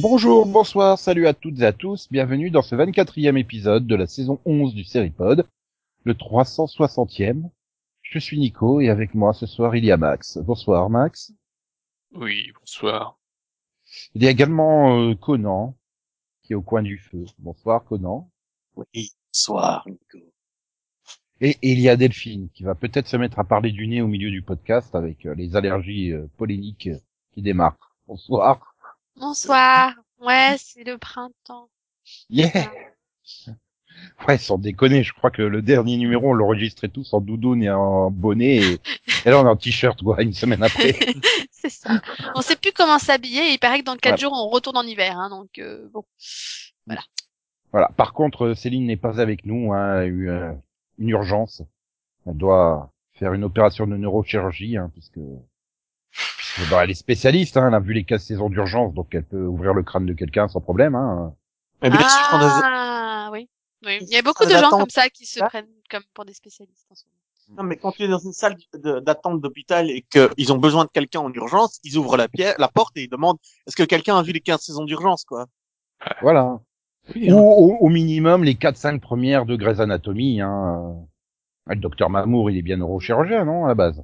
Bonjour, bonsoir, salut à toutes et à tous, bienvenue dans ce 24e épisode de la saison 11 du Seripod, le 360e. Je suis Nico et avec moi ce soir il y a Max. Bonsoir Max. Oui, bonsoir. Il y a également euh, Conan qui est au coin du feu. Bonsoir Conan. Oui, bonsoir Nico. Et, et il y a Delphine qui va peut-être se mettre à parler du nez au milieu du podcast avec euh, les allergies euh, polémiques qui démarrent. Bonsoir. Bonsoir. Ouais, c'est le printemps. Yeah. Ouais, sans déconner, je crois que le dernier numéro, on l'enregistrait tous en doudoune et en bonnet, et, et là on est en t-shirt, quoi, une semaine après. c'est ça. On sait plus comment s'habiller. et Il paraît que dans quatre Ouais. jours, on retourne en hiver. Hein, donc euh, bon. Voilà. Par contre, Céline n'est pas avec nous, hein, elle a eu euh, une urgence. Elle doit faire une opération de neurochirurgie, hein, puisque, puisque bon, elle est spécialiste, hein, elle a vu les 15 saisons d'urgence, donc elle peut ouvrir le crâne de quelqu'un sans problème. Hein. Ah oui. oui. Il y a beaucoup de gens comme ça qui se prennent comme pour des spécialistes en ce moment. non, mais quand tu es dans une salle d'attente d'hôpital et qu'ils ont besoin de quelqu'un en urgence, ils ouvrent la, pierre, la porte et ils demandent est-ce que quelqu'un a vu les 15 saisons d'urgence, quoi? Voilà. Oui, Ou hein. au, au minimum les 4-5 premières de Grey's Anatomy. Hein. Le docteur Mamour, il est bien neurochirurgien, non, à la base?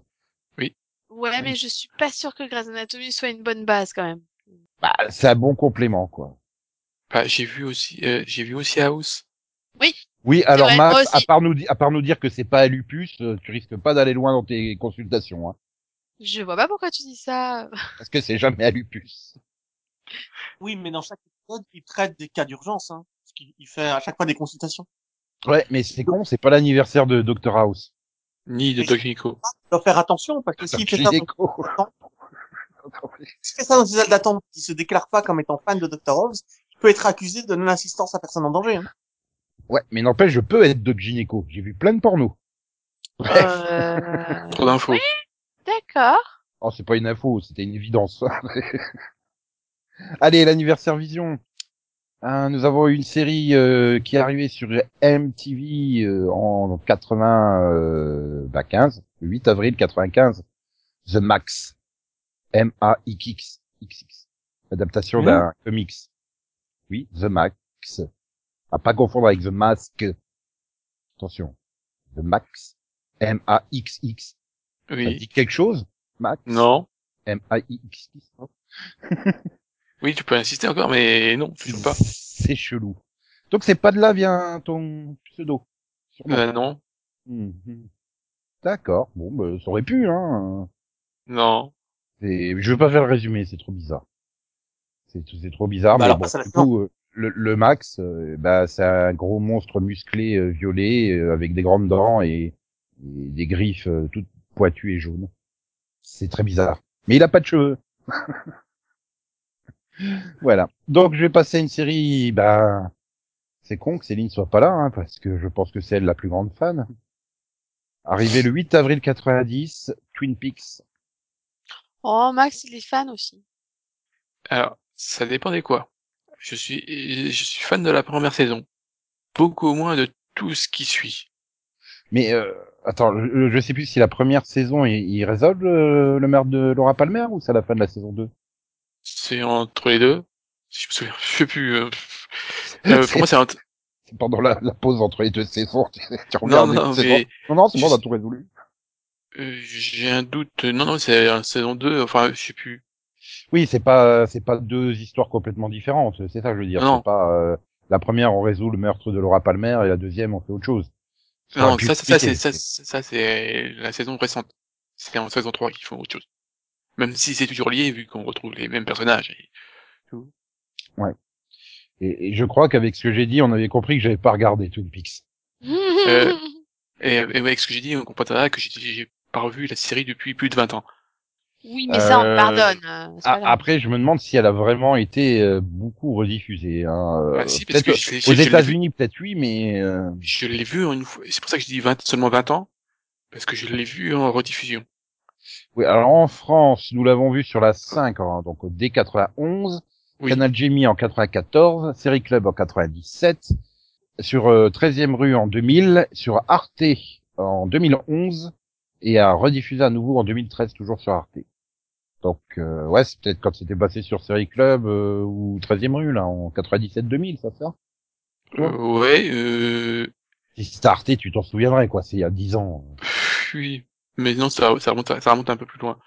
Ouais, mais je suis pas sûre que Grey's Anatomy soit une bonne base quand même. bah, C'est un bon complément, quoi. Bah, j'ai vu aussi, euh, j'ai vu aussi House. Oui, alors vrai, à part nous, di- à part nous dire que c'est pas à lupus, euh, tu risques pas d'aller loin dans tes consultations, hein, Je vois pas pourquoi tu dis ça. parce que c'est jamais à lupus. Oui, mais dans chaque épisode, il traite des cas d'urgence, hein. Parce qu'il il fait à chaque fois des consultations. Ouais, mais c'est con, c'est pas l'anniversaire de Dr House. Ni de Doc Nico. Il doit faire attention, parce que s'il fait ça, s'il fait ça dans une salle d'attente, qui se déclare pas comme étant fan de Dr. House, il peut être accusé de non-assistance à personne en danger, hein. Ouais, mais n'empêche, je peux être doc gynéco. J'ai vu plein de pornos. Bref. Euh... Trop d'infos. Oui, d'accord. Oh, c'est pas une info, c'était une évidence. Allez, l'anniversaire Vision. Hein, nous avons eu une série euh, qui est arrivée sur MTV euh, en 80, euh, bah 15, le 8 avril 95. The Max. M-A-X-X. XX. Adaptation Mhm. d'un comics. Oui, The Max. À pas confondre avec The Mask. Attention. The Max. M-A-X-X. Ça Oui. dit quelque chose, Max? Non. M-A-I-X-X. Oui, tu peux insister encore, mais non, toujours pas. C'est chelou. Donc c'est pas de là vient ton pseudo. Euh, non. Mhm. D'accord. Bon, bah, ça aurait pu, hein. Non. Et je veux pas faire le résumé, c'est trop bizarre. C'est c'est trop bizarre. Bah mais alors, bon, du coup, euh, le, le Max, euh, bah, c'est un gros monstre musclé, euh, violet, euh, avec des grandes dents et, et des griffes euh, toutes pointues et jaunes. C'est très bizarre. Mais il a pas de cheveux. voilà. Donc je vais passer à une série, bah, c'est con que Céline soit pas là, hein, parce que je pense que c'est elle la plus grande fan. Arrivé le 8 avril 90, Twin Peaks. Oh, Max, il est fan aussi. Alors, ça dépend des quoi. Je suis, je suis fan de la première saison. Beaucoup moins de tout ce qui suit. Mais euh, attends, je, je sais plus si la première saison il, il résolve euh, le meurtre de Laura Palmer ou c'est à la fin de la saison 2 C'est entre les deux. Si je me souviens, je sais plus. euh, euh, pour moi, c'est entre... C'est pendant la, la pause entre les deux saisons. Tu, tu Non, regardes non, les saisons. mais non, non, c'est bon, on a tout résolu. euh, j'ai un doute. Non, non, c'est la saison 2. Enfin, je sais plus. Oui, c'est pas c'est pas deux histoires complètement différentes. C'est ça que je veux dire. Non. C'est pas euh, la première on résout le meurtre de Laura Palmer et la deuxième on fait autre chose. Non, ça, ça, c'est, ça, c'est- ça, c'est la saison récente. C'est en saison 3 qu'ils font autre chose. Même si c'est toujours lié, vu qu'on retrouve les mêmes personnages. et tout. Et, et je crois qu'avec ce que j'ai dit, on avait compris que j'avais pas regardé Twin Peaks. Euh, Et, et avec ce que j'ai dit, on comprendra que j'ai, j'ai pas revu la série depuis plus de 20 ans. Oui, mais ça, on Euh, pardonne. euh, après, je me demande si elle a vraiment été euh, beaucoup rediffusée. Hein. euh, Bah, si, parce que je l'ai- je- aux. États-Unis, peut-être oui, mais euh, Je l'ai vu en une fois. C'est pour ça que je dis 20, seulement 20 ans. Parce que je l'ai vu en rediffusion. oui. Alors en France, nous l'avons vu sur la 5, hein, donc au D91, Oui. Canal Jamie en 94, Série Club en 97, sur euh, 13e rue en 2000, sur Arte en 2011 et à rediffusé à nouveau en 2013 toujours sur Arte. Donc euh, ouais, c'est peut-être quand c'était passé sur Série Club euh, ou 13e rue là en 97-2000, ça ça. Euh, ouais, euh, Si c'était Arte, tu t'en souviendrais quoi, c'est il y a 10 ans. oui. Mais non, ça, ça remonte, ça remonte un peu plus loin.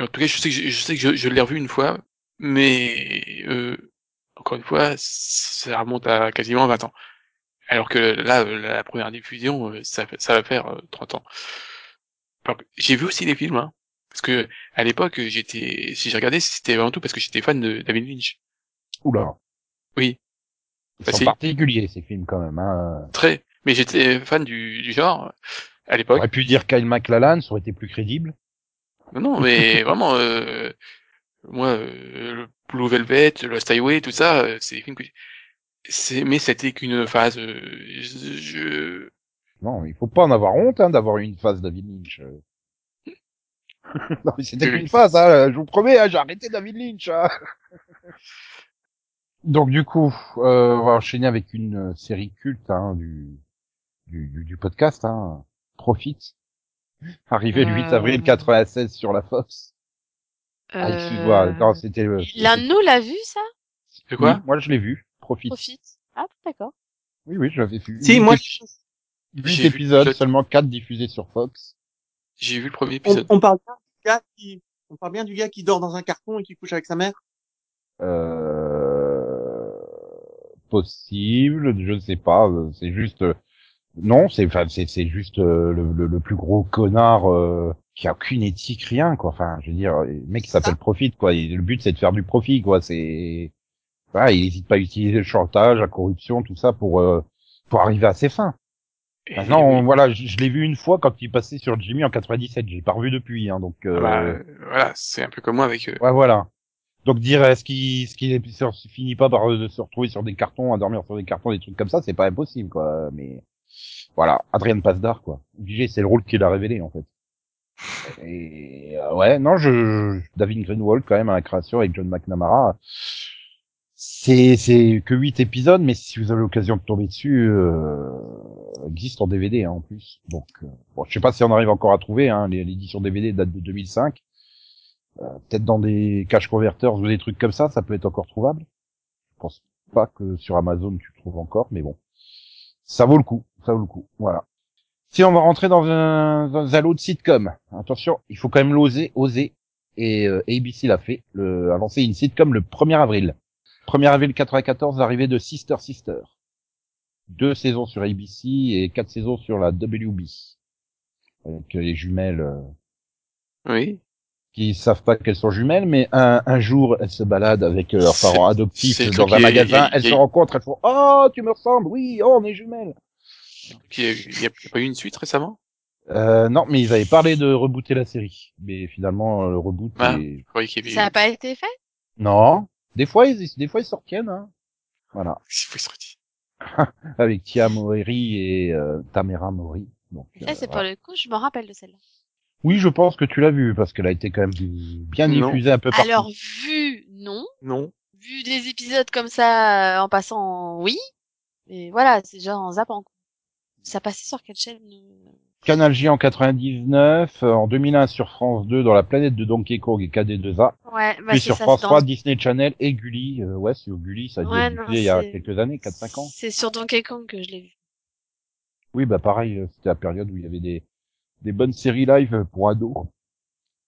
En tout cas, je sais que je, je sais que je, je l'ai revu une fois, mais euh, encore une fois, ça remonte à quasiment 20 ans. Alors que là, euh, la première diffusion, euh, ça, ça va faire euh, 30 ans. J'ai vu aussi les films, hein, parce que à l'époque, j'étais, si j'ai regardé, c'était avant tout parce que j'étais fan de David Lynch. Oula. Oui, Ils Bah, sont particuliers ces films quand même. Hein. très. Mais j'étais fan du, du genre à l'époque. aurait pu dire Kyle MacLachlan, ça aurait été plus crédible. Non, non, mais vraiment, euh, moi, euh, le Blue Velvet, Lost Highway, tout ça, euh, c'est des films que c'est, mais c'était qu'une phase. euh, je, Non, il faut pas en avoir honte hein, d'avoir une phase David Lynch. Euh. non mais c'était qu'une phase, hein, je vous promets, hein, j'ai arrêté David Lynch. hein. Donc du coup, euh, on va enchaîner avec une euh, série culte hein, du, du, du, du podcast, hein, Profit, arrivé le 8 Euh. avril 96 sur la Fox. Ah, excuse-moi, Euh, non, c'était... euh, L'un de nous l'a vu, ça? De quoi? Oui, Moi je l'ai vu, Profit. Profite. Ah, d'accord. Oui, oui, je l'avais vu. Si, moi, ép- huit J'ai vu épisodes, le- seulement 4 diffusés sur Fox. J'ai vu le premier on, épisode. on parle bien du gars qui, on parle bien du gars qui dort dans un carton et qui couche avec sa mère? Euh... possible, je ne sais pas, c'est juste euh, non, c'est enfin c'est c'est juste euh, le, le, le plus gros connard euh, qui a aucune éthique rien quoi. Enfin, je veux dire, le mec s'appelle Profit quoi, et le but c'est de faire du profit quoi, c'est voilà, il hésite pas à utiliser le chantage, la corruption, tout ça pour euh, pour arriver à ses fins. Maintenant, voilà, je, je l'ai vu une fois quand il passait sur Jimmy en 97, j'ai pas revu depuis hein, donc euh, Bah, euh, voilà, c'est un peu comme moi avec. euh, Ouais, voilà. Donc dire est-ce qu'il est-ce qu'il finit pas par euh, se retrouver sur des cartons, à dormir sur des cartons, des trucs comme ça, c'est pas impossible quoi. Mais voilà, Adrien Pasdar quoi. Obligé, c'est le rôle qu'il a révélé en fait. Et euh, ouais, non, je, je- David Greenwald quand même à la création avec John McNamara. C'est c'est que huit épisodes, mais si vous avez l'occasion de tomber dessus, euh, existe en DVD hein, en plus. Donc euh, bon, je sais pas si on arrive encore à trouver. Hein, l'édition DVD date de 2005 peut-être dans des cache converters ou des trucs comme ça, ça peut être encore trouvable. Je pense pas que sur Amazon tu le trouves encore, mais bon, ça vaut le coup, ça vaut le coup. Voilà. Si on va rentrer dans un, dans un lot de sitcom, attention, il faut quand même l'oser, oser. Et euh, ABC l'a fait, le, a lancé une sitcom le 1er avril. 1er avril 94, arrivée de Sister Sister. Deux saisons sur ABC et quatre saisons sur la WB. Avec les jumelles euh, Oui. qui savent pas qu'elles sont jumelles, mais un, un jour, elles se baladent avec euh, leurs parents adoptifs dans un magasin, elles se rencontrent, elles font « Oh, tu me ressembles, oui, oh, on est jumelles Il y a, il y a pas eu une suite récemment? Euh, Non, mais ils avaient parlé de rebooter la série, mais finalement, euh, le reboot Ah. est... Je croyais qu'il y avait. Ça a pas été fait? Non, des fois, ils, des fois, ils se retiennent, hein. Voilà, Il faut se retirer. avec Tia Mori et euh, Tamera Mori. Donc, Ça, euh, c'est pour voilà. le coup, je me rappelle de celle-là. Oui, je pense que tu l'as vu, parce qu'elle a été quand même bien Non. diffusée un peu partout. Alors, vu, non. Non. Vu des épisodes comme ça, euh, en passant, oui. Et voilà, c'est genre en zappant. quoi. Ça passait sur quelle chaîne euh Canal J en 99, euh, en 2001 sur France 2 dans la planète de Donkey Kong et KD2A, Ouais, bah puis sur ça. France c'est 3, dans- Disney Channel et Gulli. Euh, ouais, c'est au Gulli, ça a Ouais, non, il y a quelques années, 4-5 ans. C'est sur Donkey Kong que je l'ai vu. Oui, bah pareil, euh, c'était la période où il y avait des, des bonnes séries live pour ados.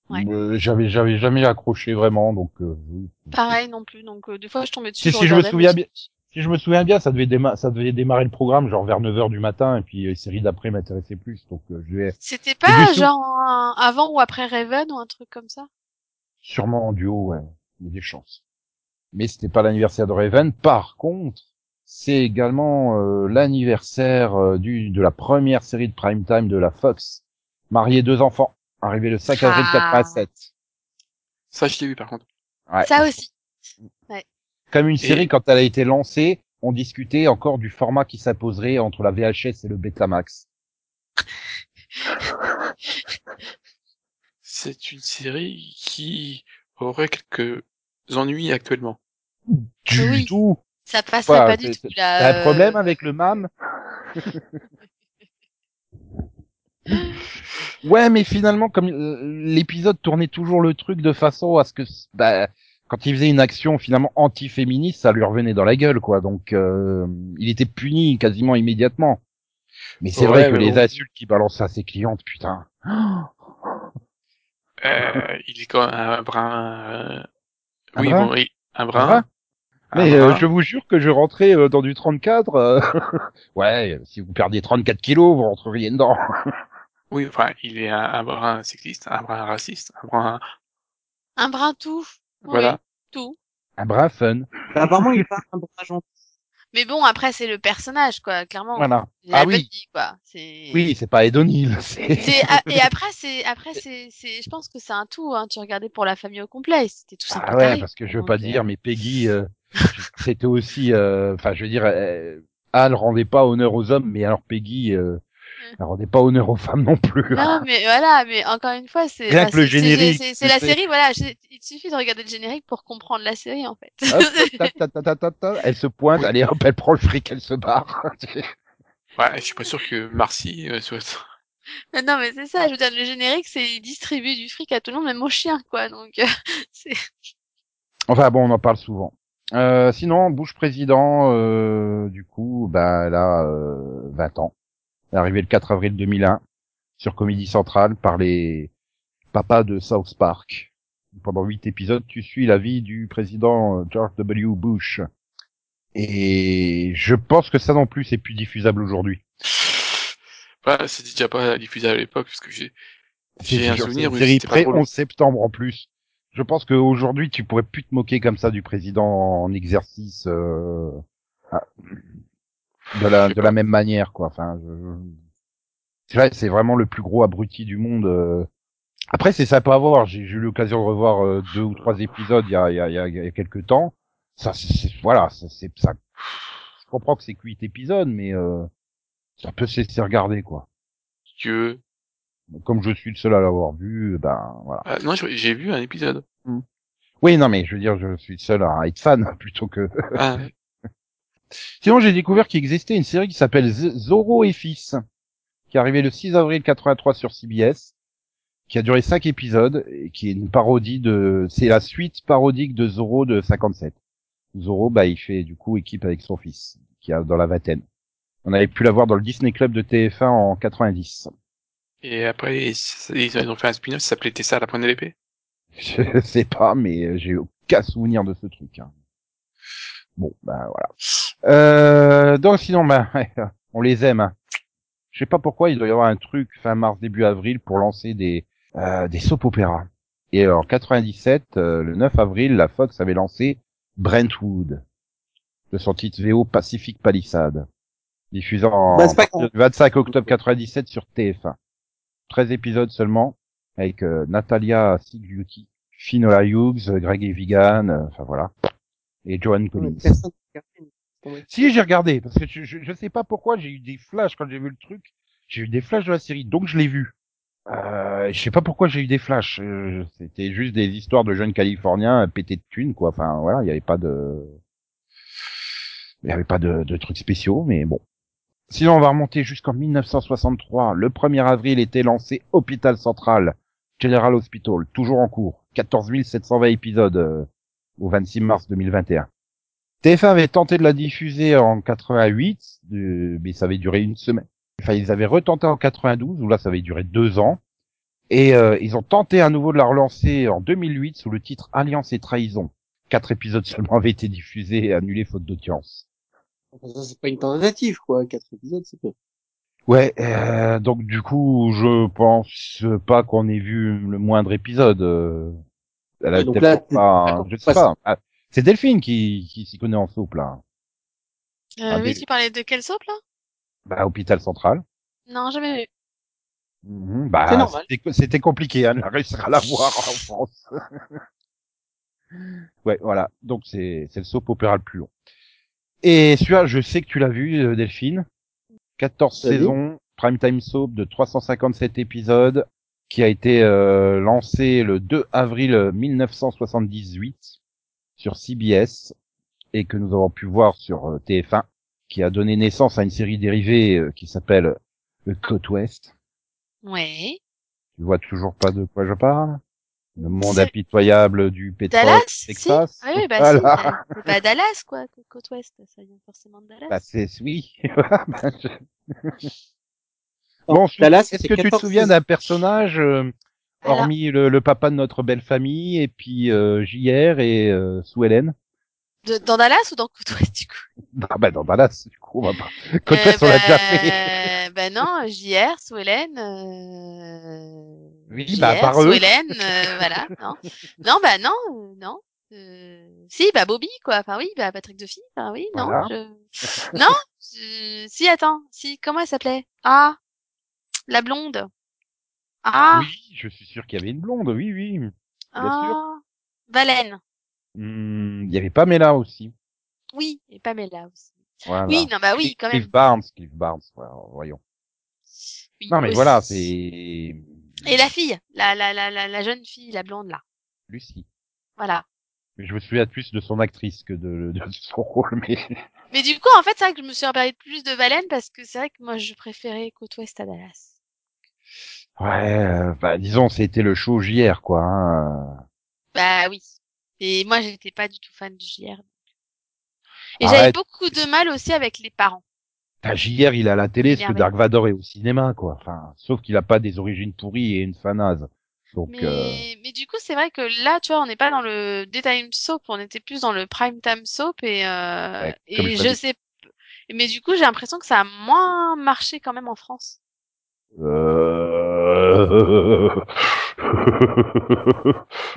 Ouais. Euh, j'avais j'avais jamais accroché vraiment, donc euh, oui. Pareil non plus, donc euh, des fois je tombais dessus. Si, je si je me souviens bien, si je me souviens bien, ça devait, déma- ça devait démarrer le programme genre vers 9h du matin, et puis euh, les séries d'après m'intéressaient plus, donc euh, je vais C'était pas genre un- avant ou après Raven ou un truc comme ça? Sûrement en duo, ouais. Il y a des chances. Mais c'était pas l'anniversaire de Raven. Par contre, c'est également euh, l'anniversaire euh, du de la première série de prime time de la Fox. Marié deux enfants, arrivé le 5 avril Ah. 87. Ça, je l'ai vu par contre. Ouais. Ça aussi. Comme une Et- série, quand elle a été lancée, on discutait encore du format qui s'imposerait entre la VHS et le Betamax. C'est une série qui aurait quelques ennuis actuellement. Du Oui. tout. Ça Quoi, pas du tout là. T'as un euh, problème avec le MAM Ouais, mais finalement, comme euh, l'épisode tournait toujours le truc de façon à ce que, bah, quand il faisait une action finalement anti-féministe, ça lui revenait dans la gueule, quoi. Donc, euh, il était puni quasiment immédiatement. Mais c'est Ouais, vrai que les bon. insultes qu'il balançait à ses clientes, putain. Euh, il est quand même un brin. euh, Un oui, brin bon, oui, un Un brin. brin un Mais euh, brin. je vous jure que je rentrais euh, dans du 34. euh, ouais, si vous perdiez 34 kilos, vous rentreriez dedans. Oui, enfin, il est un, un brin sexiste, un brin raciste, un brin. Un brin tout. Oui, Voilà. tout. Un brin fun. Bah, apparemment, il est pas un bon agent. Mais bon, après c'est le personnage quoi, clairement. Voilà. C'est Ah la oui. vie, quoi. C'est. Oui, c'est pas Ed O'Neill. Ah, et après c'est après c'est c'est je pense que c'est un tout hein. tu regardais pour la famille au complet c'était tout Ah simple ouais, parce que je veux pas Donc, dire, mais Peggy, euh, c'était aussi, euh, enfin, je veux dire, euh, Al rendait pas honneur aux hommes, mais alors Peggy, euh, elle rendait pas honneur aux femmes non plus. Non, mais voilà, mais encore une fois, c'est bah, le c'est- c'est- générique, C'est la série, voilà. Il suffit de regarder le générique pour comprendre la série, en fait. Hop, ta, ta, ta, ta, ta, ta, elle se pointe, allez hop, elle prend le fric, elle se barre. Ouais, je suis pas sûr que Marcy euh, soit. Mais non, mais c'est ça. Je veux dire, le générique, c'est il distribue du fric à tout le monde, même aux chiens, quoi. Donc, euh, c'est. enfin bon, on en parle souvent. Euh, sinon, Bush président, euh, du coup, bah, elle a euh, 20 ans. Arrivée le 4 avril 2001 sur Comédie Centrale par les papas de South Park. Pendant huit épisodes, tu suis la vie du président euh, George W. Bush. Et je pense que ça non plus, c'est plus diffusable aujourd'hui. Bah, c'était déjà pas diffusé à l'époque, parce que j'ai. J'ai un souvenir, une série long. 11 septembre en plus. Je pense qu'aujourd'hui, tu pourrais plus te moquer comme ça du président en exercice euh, ah, de la de pas. la même manière, quoi. Enfin, je- je- c'est vrai, c'est vraiment le plus gros abruti du monde. euh. Après, c'est sympa à voir. J'ai j'ai eu l'occasion de revoir euh, deux ou trois épisodes il y a il y a il y a, quelques temps. Ça, voilà, ça, c'est ça. Je comprends que c'est que huit épisodes, mais euh, ça peut se laisser regarder, quoi. Dieu. Comme je suis le seul à l'avoir vu, ben voilà. Ah, non, j'ai vu un épisode. Oui, non, mais je veux dire, je suis le seul à être fan plutôt que. Ah, Sinon, j'ai découvert qu'il existait une série qui s'appelle Zorro et Fils, qui est arrivée le 6 avril 83 sur CBS, qui a duré cinq épisodes et qui est une parodie de. C'est la suite parodique de Zorro de 57. Zorro, bah, il fait du coup équipe avec son fils, qui a dans la vingtaine. On avait pu la voir dans le Disney Club de TF1 en 90. et après, ils ont fait un spin-off, ça s'appelait Tessa la pointe de l'épée. Je sais pas, mais j'ai aucun souvenir de ce truc. hein. Bon, ben voilà. Euh, donc sinon, ben, on les aime. hein. Je sais pas pourquoi il doit y avoir un truc fin mars début avril pour lancer des euh, des soap opéras. Et en 97, euh, le 9 avril, la Fox avait lancé Brentwood, de son titre VO Pacific Palisade, diffusant Bah, c'est pas le 25 octobre 97 sur TF1. 13 épisodes seulement, avec euh, Natalia Sigliuti, Finola Hughes, Greg Evigan, euh, enfin voilà, et Joan Collins. Personne Si j'ai regardé, parce que je, je, sais pas pourquoi j'ai eu des flashs quand j'ai vu le truc. J'ai eu des flashs de la série, donc je l'ai vu. Euh, je sais pas pourquoi j'ai eu des flashs. euh, C'était juste des histoires de jeunes Californiens pétés de thunes, quoi. Enfin voilà, il y avait pas de, il y avait pas de, de trucs spéciaux, mais bon. Sinon, on va remonter jusqu'en 1963. Le 1er avril était lancé Hôpital Central, General Hospital, toujours en cours. 14 720 épisodes euh, au 26 mars 2021. TF1 avait tenté de la diffuser en 88, euh, mais ça avait duré une semaine. Enfin, ils avaient retenté en 92, où là, ça avait duré deux ans. Et euh, ils ont tenté à nouveau de la relancer en 2008 sous le titre Alliance et Trahison. Quatre épisodes seulement avaient été diffusés et annulés faute d'audience. Ça, c'est pas une tentative, quoi. Quatre épisodes, c'est peu. Ouais, euh, donc du coup, je pense pas qu'on ait vu le moindre épisode. euh. Elle a donc là, pas, je sais pas pas. Ah, C'est Delphine qui, qui s'y connaît en soupe, là. Euh, Ah, oui, mais- tu parlais de quelle soap, là? Bah, hôpital central. Non, jamais vu. Mhm, bah, c'était- compliqué hein, de réussir à la voir en France. Ouais, voilà. Donc c'est c'est le soap opéra le plus long. Et celui-là, je sais que tu l'as vu, euh, Delphine. 14 Vas-y. saisons, prime time soap de 357 épisodes, qui a été euh, lancé le 2 avril 1978 sur CBS et que nous avons pu voir sur euh, TF1, qui a donné naissance à une série dérivée euh, qui s'appelle le Côte Ouest. Ouais. Tu vois toujours pas de quoi je parle? Le monde impitoyable du pétrole, Dallas, si? Texas? Oui, oui, bah Voilà. si. euh, C'est pas Dallas, quoi. Côte Ouest, ça vient forcément de Dallas. Bah c'est oui. Bah, je- Bon, Dallas, est-ce que tu te 14 souviens d'un personnage, euh, Alors- hormis le, le papa de notre belle famille, et puis euh, JR et euh, Sue Ellen De- dans Dallas ou dans Côte Ouest, du coup? Ah bah dans Dallas, du coup, on va pas. Côte Euh, Ouest, on l'a bah, déjà fait. Bah non, JR, Swellen, euh... Oui, JR, bah, à part eux. Swellen, euh, voilà, non. Non, bah non, euh, non. Euh... Si, bah Bobby, quoi. Enfin oui, bah Patrick Duffy, enfin oui, non. Voilà. je- Non, je- si, attends, si, comment elle s'appelait? Ah, la blonde. Ah, Oui, je suis sûr qu'il y avait une blonde, oui, oui. bien sûr. ah, Valène. Hmm, Il y avait Pamela aussi. Oui, et Pamela aussi. Voilà. Oui, non, bah oui, quand même. Cliff Barnes, Cliff Barnes, voyons. Oui, Non mais aussi. voilà, c'est Et la fille, la, la, la, la, la jeune fille, la blonde, là. Lucie. Voilà. Mais je me souviens plus de son actrice que de, de son rôle, mais Mais du coup, en fait, c'est vrai que je me suis rappelé plus de Valène parce que c'est vrai que moi, je préférais Côte Ouest à Dallas. Ouais, euh, bah disons, c'était le show JR, quoi. Hein. Bah oui. Et moi, j'étais pas du tout fan de JR. Et j'avais beaucoup de mal aussi avec les parents. T'as JR, il est à la télé, ce que. Dark Vador est au cinéma, quoi. Enfin, sauf qu'il a pas des origines pourries et une fanase. Donc, Mais, euh, mais du coup, c'est vrai que là, tu vois, on n'est pas dans le daytime soap, on était plus dans le prime time soap et, euh, Ouais, et je sais, mais du coup, j'ai l'impression que ça a moins marché quand même en France. euh...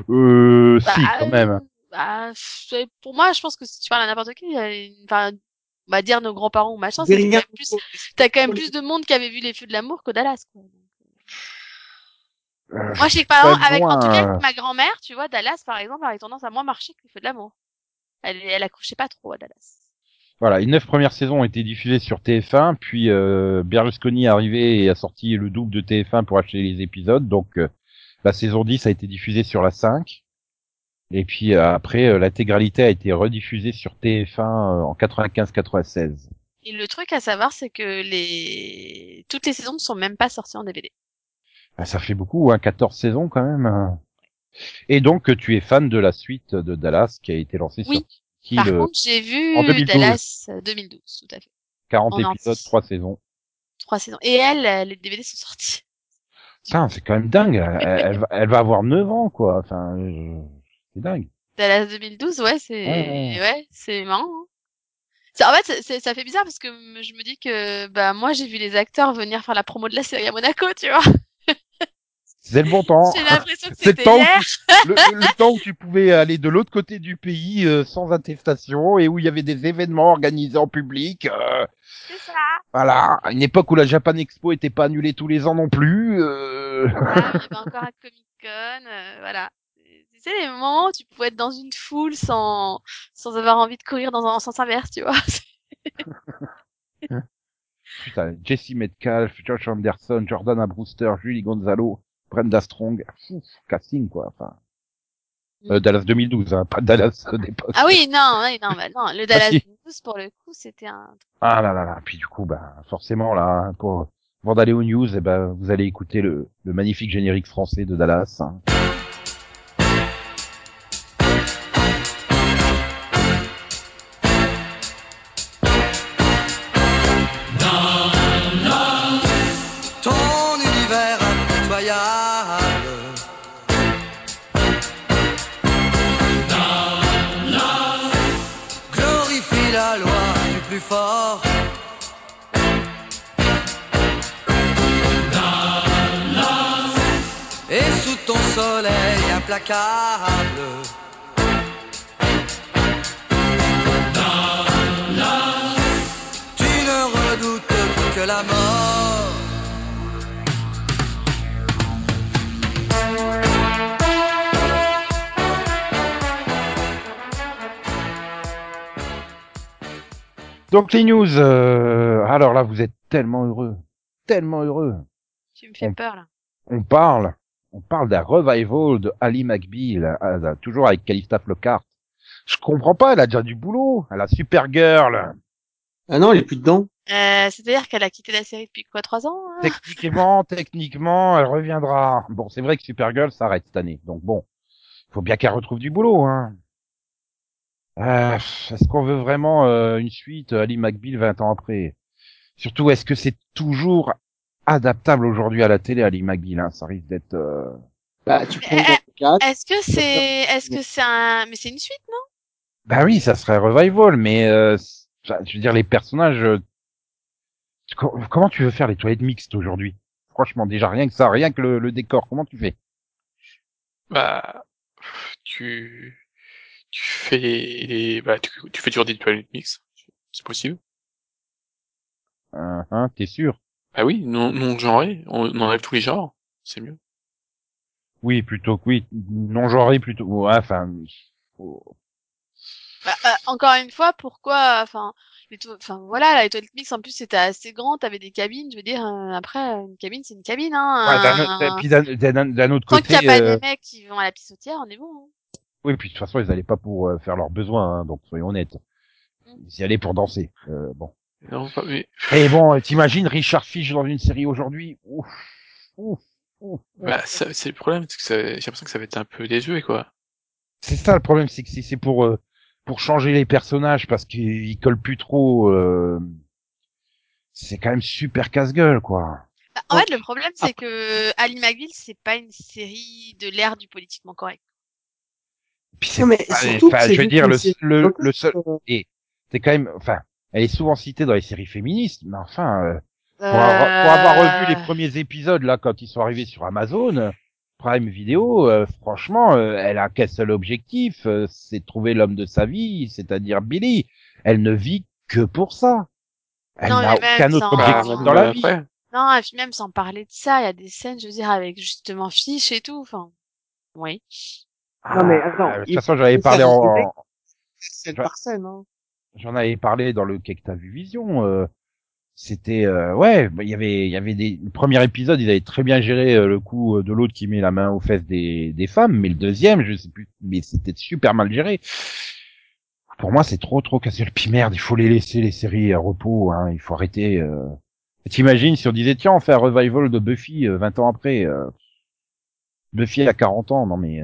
euh, si, Bah, quand même. euh, Bah, c'est- pour moi, je pense que si tu parles à n'importe qui, une- enfin, on va dire nos grands-parents ou machin, c'est rien. a plus, t'as quand même plus de monde qui avait vu les feux de l'amour que Dallas, quoi. Euh, Moi, je sais que par exemple, pas avec, en tout loin, cas, euh. avec ma grand-mère, tu vois, Dallas, par exemple, avait tendance à moins marcher que les feux de l'amour. Elle, elle accrochait pas trop à Dallas. Voilà, les neuf premières saisons ont été diffusées sur TF1, puis euh, Berlusconi est arrivé et a sorti le double de TF1 pour acheter les épisodes, donc euh, la saison 10 a été diffusée sur la 5, et puis euh, après euh, l'intégralité a été rediffusée sur TF1 euh, en 95-96. Et le truc à savoir, c'est que les, toutes les saisons ne sont même pas sorties en DVD. Ah, ça fait beaucoup, hein, 14 saisons quand même. hein. Et donc tu es fan de la suite de Dallas qui a été lancée Oui. sur qui Par le contre, j'ai vu en 2012. Dallas euh, 2012, tout à fait. 40 en épisodes, entier. 3 saisons. Trois saisons. Et elle, euh, les DVD sont sortis. Putain, c'est quand même dingue. Elle, elle va, elle va avoir 9 ans, quoi. Enfin, je- c'est dingue. Dallas 2012, ouais, c'est, Ouais, c'est marrant. hein. En fait, ça fait bizarre parce que je me dis que, bah, moi, j'ai vu les acteurs venir faire la promo de la série à Monaco, tu vois. C'est le bon temps. J'ai l'impression que C'est le temps, où le, le temps où tu pouvais aller de l'autre côté du pays euh, sans attestation et où il y avait des événements organisés en public. euh, C'est ça. voilà, une époque où la Japan Expo était pas annulée tous les ans non plus. euh, Ah, il y avait encore un Comic Con, euh, voilà. Tu sais, les moments où tu pouvais être dans une foule sans, sans avoir envie de courir dans un sens inverse, tu vois. Putain, Jesse Metcalf, Josh Anderson, Jordana Brewster, Julie Gonzalo, Brenda Strong, Fou, casting quoi. Enfin, euh, Dallas 2012, hein, pas Dallas d'époque. Ah oui, non, oui, non, bah, non. Le Dallas si. 12, pour le coup, c'était un, Ah là là là. Puis du coup, bah forcément là, hein, pour avant d'aller aux news, eh ben vous allez écouter le, le magnifique générique français de Dallas. hein. soleil Tu ne redoutes que la mort. Donc les news, euh, alors là vous êtes tellement heureux, tellement heureux. Tu me fais peur. On parle, on parle d'un revival de Ali McBeal, euh, toujours avec Calista Flockhart. Je comprends pas, elle a déjà du boulot, elle a Supergirl. Ah non, il est plus dedans. Euh, C'est-à-dire qu'elle a quitté la série depuis quoi, trois ans hein? Techniquement, techniquement, elle reviendra. Bon, c'est vrai que Supergirl s'arrête cette année, donc bon, faut bien qu'elle retrouve du boulot. Hein. Euh, est-ce qu'on veut vraiment euh, une suite Ali McBeal 20 ans après? Surtout, est-ce que c'est toujours adaptable aujourd'hui à la télé Ali McBeal hein Ça risque d'être. euh, Bah, tu prends Eh, 4. Est-ce que c'est, est-ce que c'est un, mais c'est une suite, non? Bah oui, ça serait revival, mais euh, je veux dire les personnages. euh, co- Comment tu veux faire les toilettes mixtes aujourd'hui? Franchement, déjà rien que ça, rien que le, le décor, comment tu fais? Bah, tu, tu fais les, bah, tu, tu fais toujours des toilettes mix. C'est possible. Hein, hein, T'es sûr? Bah oui, non, non genré. On, on enlève tous les genres. C'est mieux. Oui, plutôt que oui, non genré plutôt. Ouais, enfin, faut- Bah, euh, Encore une fois, pourquoi, enfin, enfin voilà, la toilette mix en plus c'était assez grand, t'avais des cabines, je veux dire, euh, après une cabine c'est une cabine, hein. Ouais, d'un un- autre- et puis d'un d'un- d'un autre Tant côté, qu'il n'y a pas euh, des mecs qui vont à la pissotière, on est bon. hein. oui, puis de toute façon, ils allaient pas pour euh, faire leurs besoins, hein, donc soyons honnêtes. Ils y allaient pour danser. Euh, bon. Non, pas- mais, Et bon, t'imagines Richard Fish dans une série aujourd'hui? Ouf, ouf, ouf. bah, ça- c'est le problème, c'est que ça- j'ai l'impression que ça va être un peu désuet, quoi. C'est ça le problème, c'est que si c'est pour euh, pour changer les personnages parce qu'ils ils collent plus trop, euh, c'est quand même super casse-gueule, quoi. Bah, en fait, le problème c'est que Ali McBeal c'est pas une série de l'ère du politiquement correct. Puis Non, mais pas- surtout enfin, je veux juste dire le le, le seul, euh, c'est quand même, enfin, elle est souvent citée dans les séries féministes, mais enfin. euh, Pour, avoir, pour avoir revu les Euh, premiers épisodes là quand ils sont arrivés sur Amazon Prime Video, euh, franchement, euh, elle a qu'un seul objectif, euh, c'est de trouver l'homme de sa vie, c'est-à-dire Billy. Elle ne vit que pour ça. Elle Non, n'a aucun autre sans- objectif Bah, dans la vie. après, Non, et puis même sans parler de ça, il y a des scènes, je veux dire, avec justement Fish et tout, enfin. Oui. Non, mais Ah, attends, de toute façon, j'avais parlé en, scène par scène, hein. J'en avais parlé dans le vu Vision. euh, c'était euh, ouais, bah, il y avait il y avait des le premier épisode, ils avaient très bien géré euh, le coup euh, de l'autre qui met la main aux fesses des des femmes, mais le deuxième, je sais plus, mais c'était super mal géré. Pour moi, c'est trop trop cassé le merde, il faut les laisser les séries à repos, hein, il faut arrêter. Euh... T'imagines si on disait tiens, on fait un revival de Buffy euh, 20 ans après. Buffy a 40 ans, non mais.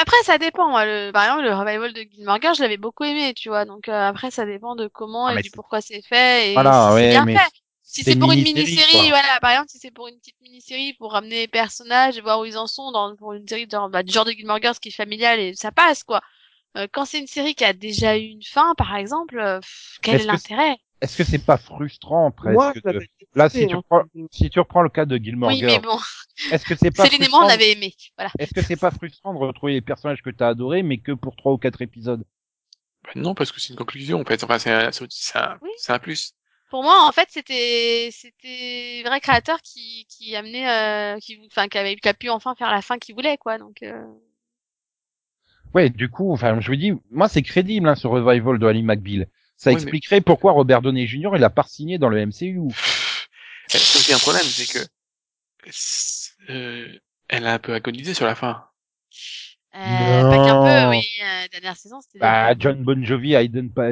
Après, ça dépend. Le, par exemple, le revival de Gilmore je l'avais beaucoup aimé, tu vois. Donc euh, après, ça dépend de comment Ah, et du pourquoi c'est fait et Voilà, si ouais, c'est bien mais fait. Si c'est pour une mini-série, voilà, par exemple, si c'est pour une petite mini-série pour ramener les personnages et voir où ils en sont dans pour une série genre, bah, du genre de Gilmore Girls qui est familiale et ça passe quoi. Euh, quand c'est une série qui a déjà eu une fin, par exemple, euh, pff, quel est que l'intérêt? Est-ce que c'est pas frustrant presque Moi, de- Là, si tu hein. reprends, si tu reprends le cas de Gilmore Oui, mais Girls, bon, est-ce que c'est pas Céline et moi, on frustrant l'avait aimé. Voilà. Est-ce que c'est pas frustrant de retrouver les personnages que t'as adorés, mais que pour trois ou quatre épisodes? Bah non, parce que c'est une conclusion, en fait. Enfin, c'est un, un, Oui. un plus. Pour moi, en fait, c'était c'était vrai créateur qui qui amenait, euh, qui enfin qui avait qui a pu enfin faire la fin qu'il voulait quoi. Donc euh, Ouais, du coup, enfin, je me dis, moi, c'est crédible hein, ce revival de Ali McBeal. Ça Oui, mais- expliquerait pourquoi Robert Downey Jr. il a pas signé dans le MCU. C'est un problème, c'est que, euh, elle a un peu agonisé sur la fin. euh, pas qu'un peu, oui. Euh, dernière saison, c'était. Bah, John Bon Jovi, Hayden, pa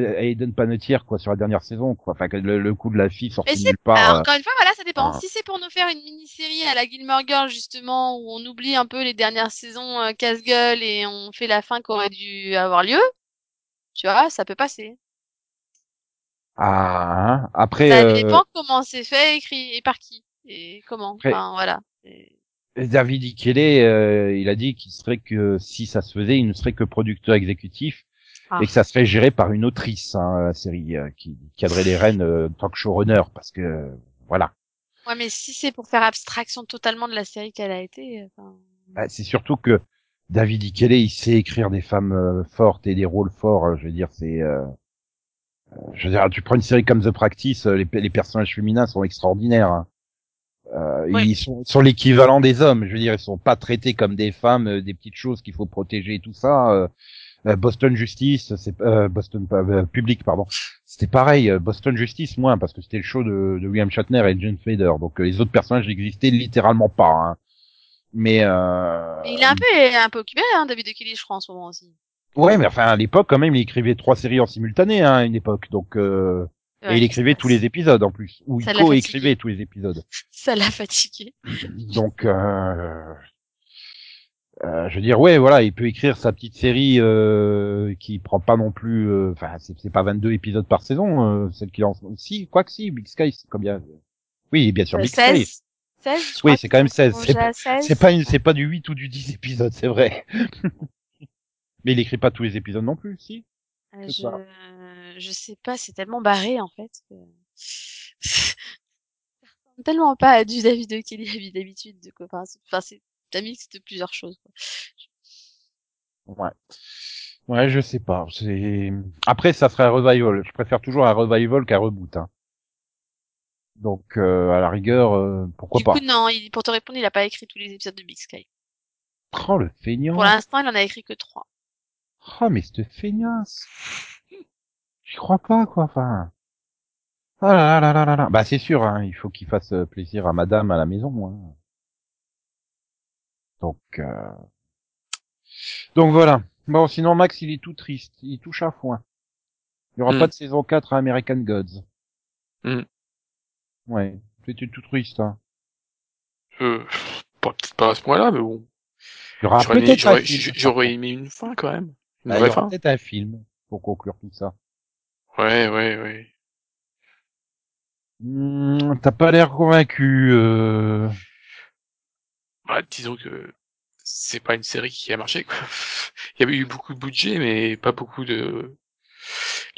quoi, sur la dernière saison, quoi. Enfin, que le, le coup de la fille sorti nulle part. Alors, euh, encore une fois, voilà, ça dépend. ah. Si c'est pour nous faire une mini-série à la Gilmore Girls, justement, où on oublie un peu les dernières saisons euh, casse-gueule et on fait la fin qui aurait dû avoir lieu, tu vois, ça peut passer. Ah, hein. après, Ça euh, dépend comment c'est fait, écrit et par qui et comment. Après- Enfin, voilà. Et- David Ikele, euh, il a dit qu'il serait que si ça se faisait, il ne serait que producteur exécutif Ah. et que ça serait géré par une autrice, hein, la série, euh, qui cadrait les rênes euh, en tant que showrunner, parce que voilà. Ouais, mais si c'est pour faire abstraction totalement de la série qu'elle a été, enfin, Bah, c'est surtout que David Ikele, il sait écrire des femmes fortes et des rôles forts. euh, je veux dire, c'est, je veux dire, tu prends une série comme The Practice, euh, les, les personnages féminins sont extraordinaires. hein. Euh. Ils sont, sont l'équivalent des hommes. Je veux dire, ils sont pas traités comme des femmes, euh, des petites choses qu'il faut protéger et tout ça. euh. Euh, Boston Justice, c'est euh, Boston Public, pardon. C'était pareil. Boston Justice, moins parce que c'était le show de, de William Shatner et James Spader. Donc les autres personnages n'existaient littéralement pas. Hein. Mais, euh... Il est un peu, un peu occupé, hein, David Kelly, je crois, en ce moment aussi. Ouais, mais enfin à l'époque quand même, il écrivait trois séries en simultané hein, à une époque. Donc euh... Ouais, et il écrivait tous les épisodes en plus, ou il co-écrivait tous les épisodes. Ça l'a fatigué. Donc, euh, euh, je veux dire, ouais, voilà, il peut écrire sa petite série euh, qui prend pas non plus, euh, enfin, c'est pas 22 épisodes par saison, euh, celle qu'il en, si, quoi que si, Big Sky, c'est combien Oui, bien sûr, Big Sky. 16 16 je Oui, crois c'est quand même sont 16, prolongés c'est pas- 16. Pas une, c'est pas du 8 ou du 10 épisodes, c'est vrai. Mais il écrit pas tous les épisodes non plus, si? Euh, je... ça. je sais pas, c'est tellement barré en fait. Que... tellement pas à du David de Kelly d'habitude. de quoi. Enfin, c'est enfin, un mix de plusieurs choses. Quoi. Ouais. Ouais, je sais pas. C'est après ça serait un revival. Je préfère toujours un revival qu'un reboot. Hein. Donc euh, à la rigueur, euh, pourquoi du pas. coup, non, il, pour te répondre, il a pas écrit tous les épisodes de Big Sky. Oh le feignant. Pour l'instant, il en a écrit que trois. Oh mais cette feignasse. J'y crois pas quoi. Enfin. Ah là là là là là. Bah c'est sûr. Hein, il faut qu'il fasse euh, plaisir à Madame à la maison. Hein. Donc. Euh... Donc voilà. Bon sinon Max il est tout triste. Il touche à foin. Il y aura Hmm. pas de saison 4 à American Gods. Hmm. Ouais. C'était tout triste. Hein. Euh, pas, peut-être pas à ce point-là, mais bon. Il y aura peut-être j'aurais aimé une fin quand même. Une Ah, vraie aura fin. peut-être un film pour conclure tout ça. Ouais, ouais, ouais. Hmm, T'as pas l'air convaincu. Euh... Bah, disons que c'est pas une série qui a marché, quoi. Il y avait eu beaucoup de budget, mais pas beaucoup de...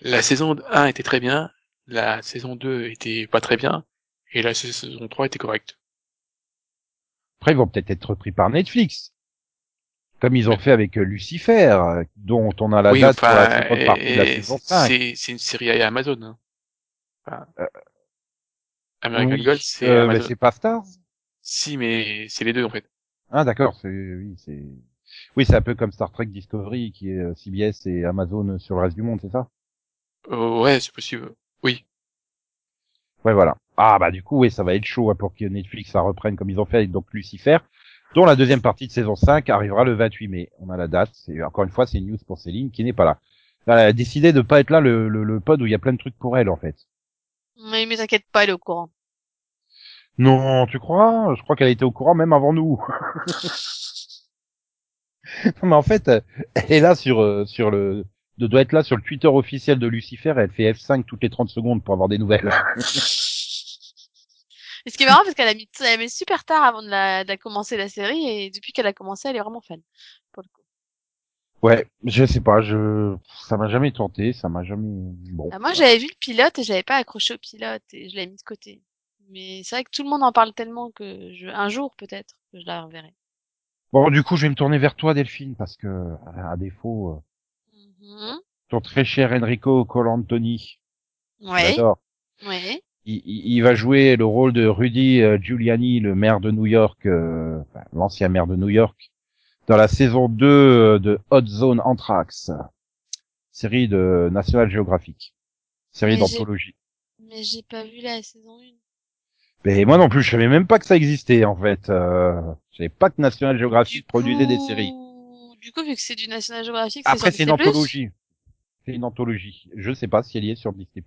La saison 1 était très bien, la saison 2 était pas très bien, et la saison 3 était correcte. Après, ils vont peut-être être repris par Netflix. Comme ils ont fait avec euh, Lucifer, euh, dont on a la oui, date pour la seconde partie de la saison 5. c'est, une série à Amazon. Hein. Enfin, Euh, American Oui, Gold, c'est euh, mais Amazon. c'est pas Stars Si, mais c'est les deux, en fait. Ah d'accord, c'est oui, c'est oui, c'est un peu comme Star Trek Discovery qui est euh, CBS et Amazon sur le reste du monde, c'est ça? Euh, ouais, c'est possible. Oui. Ouais, voilà. Ah bah du coup, oui, ça va être chaud hein, pour que Netflix ça reprenne comme ils ont fait avec donc Lucifer, dont la deuxième partie de saison 5 arrivera le 28 mai. On a la date. C'est encore une fois, c'est une news pour Céline qui n'est pas là. Elle a décidé de pas être là le, le, le pod où il y a plein de trucs pour elle en fait. Mais, mais t'inquiète pas, il est au courant. Non, tu crois? Je crois qu'elle était au courant même avant nous. non, mais en fait, elle est là sur euh, sur le de doit être là sur le Twitter officiel de Lucifer et elle fait F5 toutes les 30 secondes pour avoir des nouvelles. Et ce qui est marrant, parce qu'elle a mis, elle a mis super tard avant de la, de la commencer la série, et depuis qu'elle a commencé, elle est vraiment fan. Pour le coup. ouais, je sais pas, je ça m'a jamais tenté, ça m'a jamais bon. Ah, moi, j'avais vu le pilote et j'avais pas accroché au pilote et je l'avais mis de côté. Mais c'est vrai que tout le monde en parle tellement que je, un jour peut-être que je la reverrai. Bon, du coup, je vais me tourner vers toi Delphine parce que à défaut euh, Mhm. ton très cher Enrico Colantoni, Ouais, j'adore. ouais. Il, il- il va jouer le rôle de Rudy euh, Giuliani, le maire de New York, euh, enfin, l'ancien maire de New York, dans la saison 2 euh, de Hot Zone Anthrax, série de National Geographic, série d'anthologie. Mais j'ai pas vu la saison 1. Mais moi non plus, je savais même pas que ça existait en fait. Euh, je savais pas que National Geographic produisait des séries. Du coup, vu que c'est du National Geographic, Après, c'est une anthologie. C'est une anthologie. Je sais pas si elle y est sur Disney+.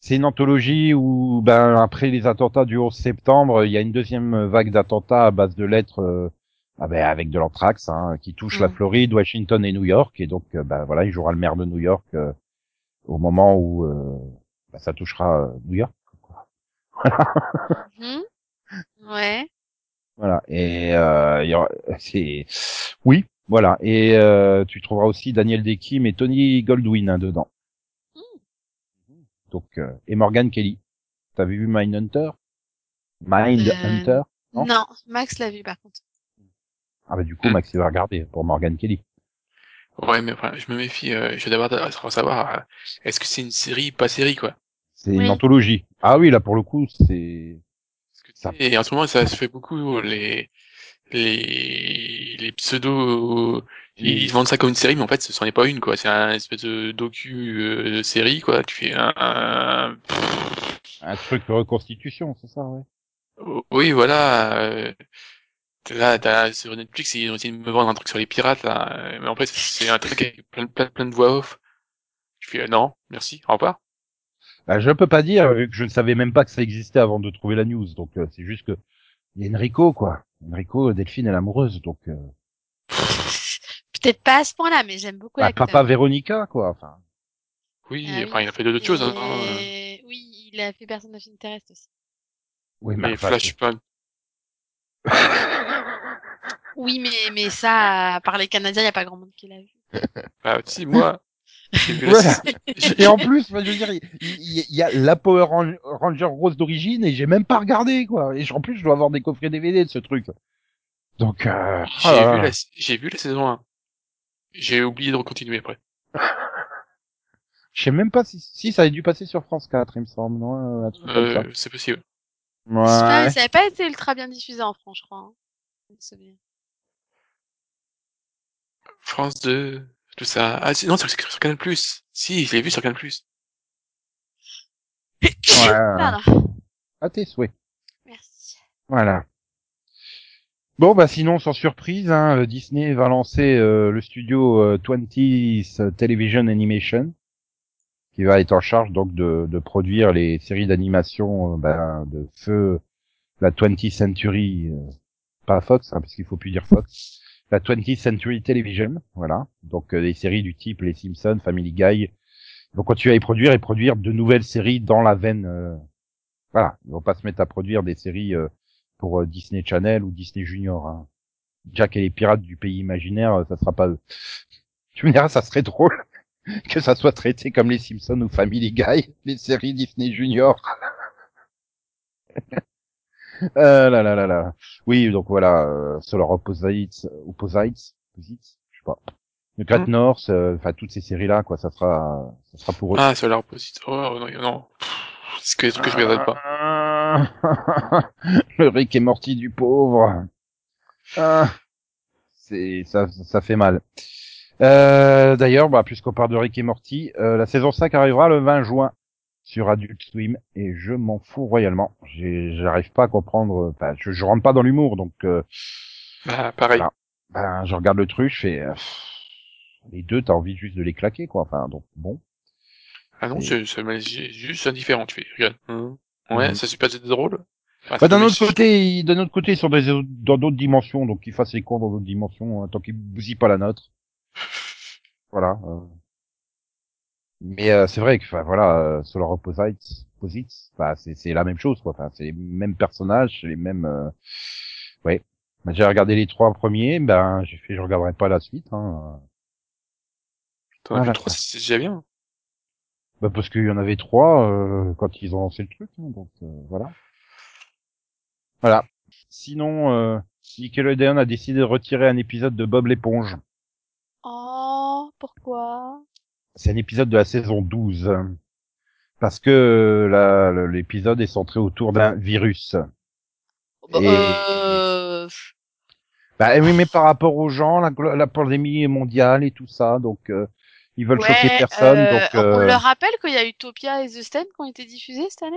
C'est une anthologie où, ben, après les attentats du 11 septembre, il y a une deuxième vague d'attentats à base de lettres, euh, ah ben, avec de l'anthrax, hein, qui touche la Mhm. Floride, Washington et New York. Et donc, euh, ben, voilà, il jouera le maire de New York euh, au moment où euh, ben, ça touchera euh, New York. quoi. Mhm. Ouais. Voilà. Et euh, c'est oui, voilà. Et euh, tu trouveras aussi Daniel Dekim et Tony Goldwyn hein, dedans. Donc euh, et Morgan Kelly. T'avais vu Mindhunter Mind Euh, Hunter? Non? Non, Max l'a vu par contre. Ah bah du coup Max il va regarder pour Morgan Kelly. Ouais, mais enfin, je me méfie, euh, je vais d'abord savoir, euh, est-ce que c'est une série, pas série, quoi? C'est Oui. une anthologie. Ah oui là pour le coup c'est. Et en ce moment, ça se fait beaucoup, les, les les pseudo ils vendent ça comme une série mais en fait ce n'en est pas une quoi c'est un espèce de docu euh, série quoi tu fais un, un- Un truc de reconstitution, c'est ça, ouais. Oui voilà euh, là t'as sur Netflix ils ont essayé de me vendre un truc sur les pirates là euh, mais en fait c'est un truc avec plein plein, plein de voix off je fais euh, non merci au revoir Bah, je peux pas dire, vu que je ne savais même pas que ça existait avant de trouver la news. Donc, euh, c'est juste que il y a Enrico, quoi. Enrico, Delphine, elle est amoureuse, donc euh, Peut-être pas à ce point-là, mais j'aime beaucoup bah, papa Véronica, quoi. Enfin, oui Ah oui. enfin il a fait d'autres choses hein, euh, Oui, il a fait Personne of Interest aussi. oui, mais enfin, Flashpoint Oui, mais, mais ça, par les Canadiens, il n'y a pas grand monde qui l'a vu. bah si moi Voilà. Et en plus, je veux dire, il y, a la Power Ran- Ranger rose d'origine et j'ai même pas regardé, quoi. Et en plus, je dois avoir des coffrets DVD de ce truc. Donc, euh, J'ai oh vu la, j'ai vu la saison 1. J'ai oublié de continuer après. je sais même pas si, si ça a dû passer sur France 4, il me semble, non, un truc comme ça. Euh, c'est possible. Pas, Ouais. ça n'avait pas été ultra bien diffusé en France, je crois. hein. France 2, tout ça. Ah, si, non, c'est sur, sur Canal+. Si, je l'ai vu sur Canal+. Pardon. À tes souhaits. Merci. Voilà. Bon, bah sinon, sans surprise, hein, euh, Disney va lancer euh, le studio euh, 20th Television Animation, qui va être en charge donc de, de produire les séries d'animation euh, ben, de feu la 20th Century, euh, pas Fox, hein, parce qu'il faut plus dire Fox, la 20th Century Television, voilà. Donc euh, des séries du type Les Simpsons, Family Guy. Ils vont continuer à y produire et produire de nouvelles séries dans la veine. euh, voilà, ils vont pas se mettre à produire des séries euh, pour euh, Disney Channel ou Disney Junior. Hein. Jack et les pirates du pays imaginaire, euh, ça sera pas eux. Tu me diras, ça serait drôle que ça soit traité comme les Simpsons ou Family Guy, les séries Disney Junior. euh, là là là là. Oui, donc voilà, euh, Solar Opposites, Opposites, Opposites, je sais pas. Le Great Hmm. North, euh, enfin toutes ces séries là, quoi, ça sera, ça sera pour eux. Ah, c'est leur opposite. Oh, non, non. C'est que des trucs que je regarde pas. le Rick et Morty du pauvre. Ah, c'est ça, ça fait mal. Euh, D'ailleurs, bah, puisqu'on parle de Rick et Morty, euh, la saison 5 arrivera le 20 juin sur Adult Swim et je m'en fous royalement. J'ai- J'arrive pas à comprendre. Enfin, je, je rentre pas dans l'humour, donc euh, Bah, pareil. Voilà. ben, je regarde le truc, je fais euh, les deux, t'as envie juste de les claquer, quoi. Enfin, donc bon. Ah non, c'est- juste indifférent. Tu fais, regarde. Hum. Ouais, Mhm. ça c'est pas c'est drôle. Ah, Bah, c'est d'un autre côté, ils- d'un autre côté, ils sont dans d'autres dimensions, donc qu'ils fassent les cons dans d'autres dimensions, hein, tant qu'ils bousillent pas la nôtre. Voilà. euh. Mais euh, c'est vrai que, enfin voilà, euh, Solar Opposites, Opposites, bah, c'est c'est la même chose, quoi. Enfin, c'est les mêmes personnages, c'est les mêmes. Euh... Ouais. Bah, j'ai regardé les trois premiers, ben j'ai fait, je regarderai pas la suite. Hein. T'en as vu Voilà. trois, c'est c'est déjà bien. Bah, parce qu'il y en avait trois euh, quand ils ont lancé le truc, hein, donc euh, voilà. Voilà. Sinon, euh, Nickelodeon a décidé de retirer un épisode de Bob l'éponge. Oh, pourquoi? C'est un épisode de la saison 12. hein. Parce que euh, l'épisode est centré autour d'un virus. Bah, Et- euh... Bah oui, mais par rapport aux gens, la, la pandémie est mondiale et tout ça, donc euh, ils veulent choquer personne. euh, donc On euh, leur rappelle qu'il y a Utopia et The Stand qui ont été diffusés cette année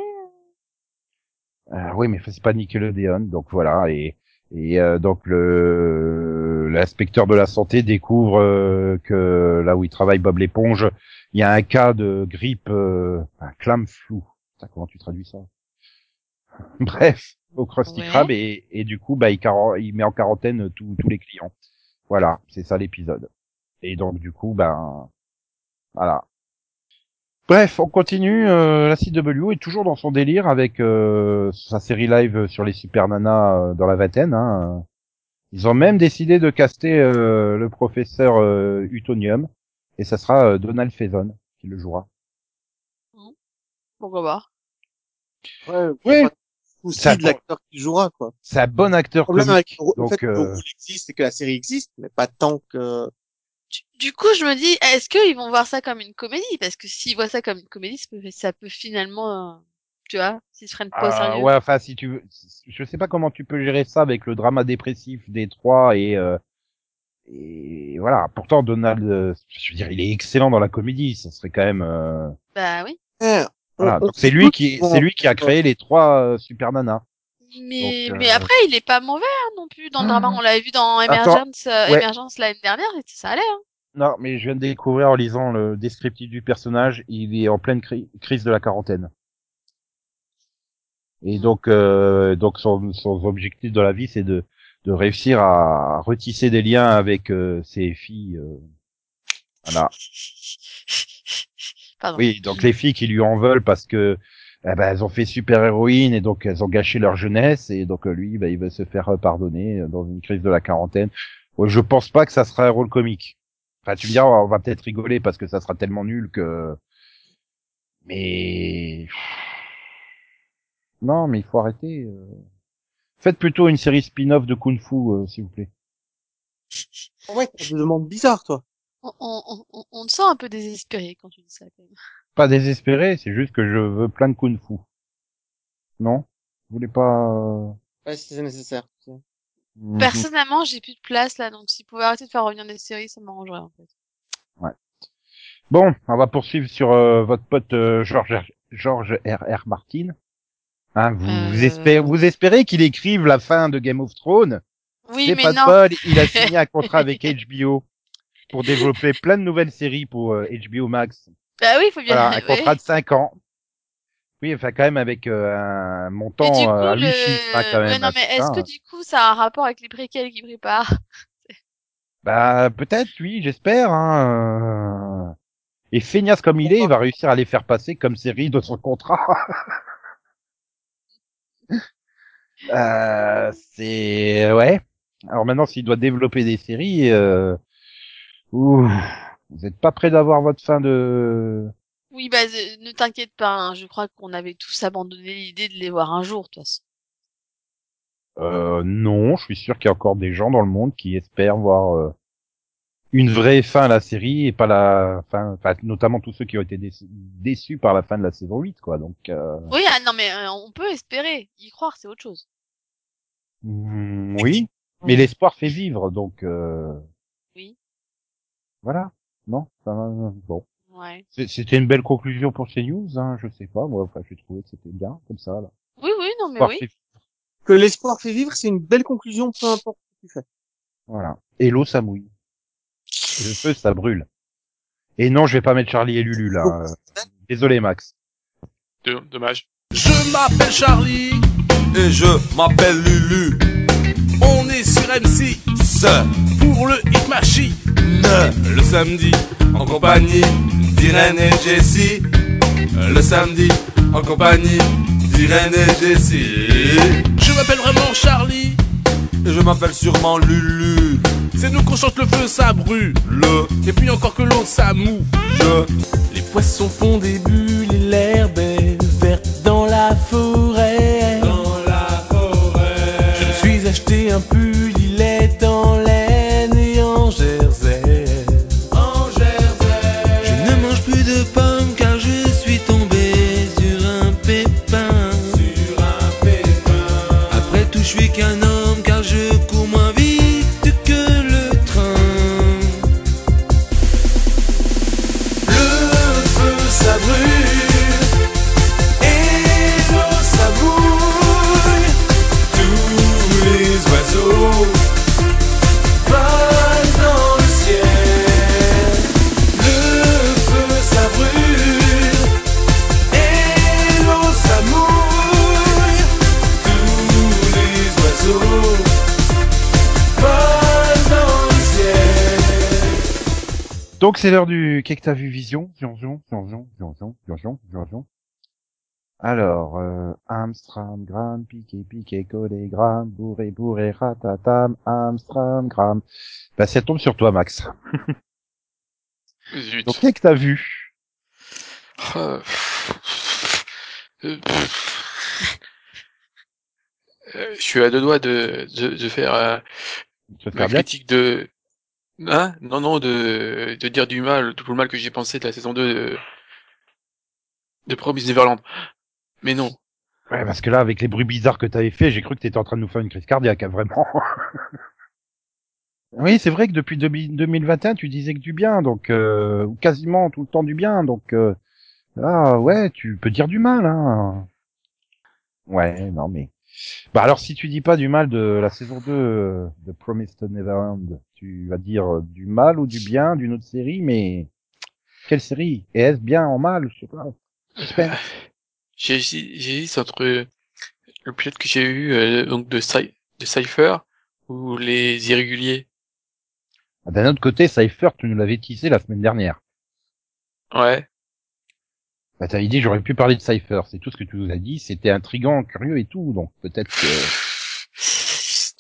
euh, oui, mais c'est pas Nickelodeon, donc voilà. Et, et euh, donc le l'inspecteur de la santé découvre euh, que là où il travaille Bob l'éponge, il y a un cas de grippe, euh, un clam flou. Putain, comment tu traduis ça? Bref, au Krusty Ouais. Krab et, et du coup, bah, il, met en quarantaine tous tous les clients. Voilà, c'est ça l'épisode. Et donc du coup, ben voilà. Bref, on continue. Euh, la CW est toujours dans son délire avec euh, sa série live sur les Super Nanas euh, dans la vingtaine. Hein. Ils ont même décidé de caster euh, le professeur euh, Utonium et ça sera euh, Donald Faison qui le jouera. Pourquoi pas Ouais, de Ça- de l'acteur qui jouera, quoi. C'est un bon acteur Le problème comique. avec le, donc, fait le euh, existe et que la série existe, mais pas tant que... du, du coup, je me dis, est-ce qu'ils vont voir ça comme une comédie? Parce que s'ils voient ça comme une comédie, ça peut, ça peut finalement, euh, tu vois, s'ils se prennent pas au Ah, sérieux. ouais, enfin, si tu veux, je sais pas comment tu peux gérer ça avec le drama dépressif des trois et euh, et voilà. Pourtant, Donald, euh, je veux dire, il est excellent dans la comédie. Ça serait quand même. euh, Bah oui. Voilà. Donc c'est lui qui, c'est lui qui a créé les trois euh, super nanas. Mais, Donc, mais euh, après, il est pas mauvais hein, non plus dans le drama. On l'avait vu dans Emergence, euh, ouais. Emergence l'année dernière, et ça allait. Hein. Non, mais je viens de découvrir en lisant le descriptif du personnage, il est en pleine cri- crise de la quarantaine. Et donc, euh, donc son, son objectif dans la vie, c'est de, de réussir à retisser des liens avec euh, ses filles. euh. Voilà. Pardon. Oui, donc les filles qui lui en veulent parce que eh ben, elles ont fait super héroïne et donc elles ont gâché leur jeunesse et donc euh, lui, ben, il veut se faire pardonner dans une crise de la quarantaine. Je pense pas que ça sera un rôle comique. Enfin, tu me diras, on va peut-être rigoler parce que ça sera tellement nul que. Mais non, mais il faut arrêter. euh. Faites plutôt une série spin-off de Kung Fu, euh, s'il vous plaît. Ouais, t'as des demandes bizarres, toi. On, on, on, on te sent un peu désespéré quand tu dis ça. Quand même. Pas désespéré, c'est juste que je veux plein de Kung Fu. Non? Vous voulez pas euh, Ouais, si c'est nécessaire. mhm. Personnellement, j'ai plus de place là, donc s'ils pouvaient arrêter de faire revenir des séries, ça m'arrangerait en fait. Bon, on va poursuivre sur euh, votre pote euh, George George R. R. Martin. Hein, vous, Euh. vous espérez, vous espérez qu'il écrive la fin de Game of Thrones? Oui, C'est mais pas non. il a signé un contrat avec HBO pour développer plein de nouvelles séries pour euh, HBO Max. Bah oui, faut bien. Voilà, un ouais. contrat de 5 ans. Oui, enfin quand même avec euh, un montant coup, euh, à le... 8 chiffres hein, quand même. ouais, non, mais est-ce que du coup, ça a un rapport avec les préquels qu'ils préparent? Bah peut-être, oui, j'espère. Hein. euh. Et feignasse comme il est, il va réussir à les faire passer comme série de son contrat. euh, c'est ouais. Alors maintenant, s'il doit développer des séries, euh... ouh, vous n'êtes pas prêt d'avoir votre fin de. Oui, bah euh, ne t'inquiète pas, hein, je crois qu'on avait tous abandonné l'idée de les voir un jour, de toute façon. Euh, non, je suis sûr qu'il y a encore des gens dans le monde qui espèrent voir euh, une vraie fin à la série et pas la fin, enfin, notamment tous ceux qui ont été déçus, déçus par la fin de la saison 8, quoi. Donc, euh, Oui, ah, non, mais euh, on peut espérer. Y croire, c'est autre chose. mm, oui, mais l'espoir fait vivre, donc euh, Oui. voilà. Non, ça va, bon, Ouais. C'était une belle conclusion pour ces news, hein, je sais pas, moi, enfin, j'ai trouvé que c'était bien comme ça. Là. Oui, oui, non, mais oui. fait- Que l'espoir fait vivre, c'est une belle conclusion, peu importe ce que tu fais. Voilà. Et l'eau, ça mouille. Et le feu, ça brûle. Et non, je vais pas mettre Charlie et Lulu là. euh, Désolé, Max. Dommage. Je m'appelle Charlie Et je m'appelle Lulu. On est sur M6 Ce pour le Hit Machine. ne le samedi en compagnie d'Irène et Jessie. Le samedi en compagnie d'Irène et Jessie. Je m'appelle vraiment Charlie. Et je m'appelle sûrement Lulu. C'est nous qu'on chante le feu, ça brûle. Le Et puis encore que l'eau, ça mou. je Les poissons font des bulles Donc c'est l'heure du qu'est-ce que t'as vu Vision? Vision, Vision, Vision, Vision, Vision. Alors, euh, Amstram, Gram, piqué, piqué, collé, Gram, bourré, bourré, ratatam, Amstram, Gram. Bah, ça tombe sur toi, Max. Zut. Donc, qu'est-ce que t'as vu? Euh, euh, euh, Je suis à deux doigts de, de, de faire euh, te ma faire bien critique de... Hein non, non, de, de dire du mal, tout le mal que j'ai pensé de la saison 2 de, de Promise Neverland. Mais non, Ouais, parce que là, avec les bruits bizarres que t'avais fait, j'ai cru que t'étais en train de nous faire une crise cardiaque, hein, vraiment. oui, c'est vrai que depuis 2000 2021, tu disais que du bien, donc euh, quasiment tout le temps du bien, donc euh, ah ouais, tu peux dire du mal, hein. Ouais, non mais. Bah alors, si tu dis pas du mal de la saison 2 euh, de Promised Neverland, tu vas dire euh, du mal ou du bien d'une autre série, mais quelle série? Et est-ce bien en mal Je sais pas. Suspense? J'hésite entre le pilote que j'ai eu euh, donc de, Cy- de Cypher ou les irréguliers. Ah, D'un autre côté, Cypher, tu nous l'avais teasé la semaine dernière. Ouais. Bah, t'avais dit j'aurais pu parler de Cypher, c'est tout ce que tu nous as dit, c'était intriguant, curieux et tout, donc peut-être que...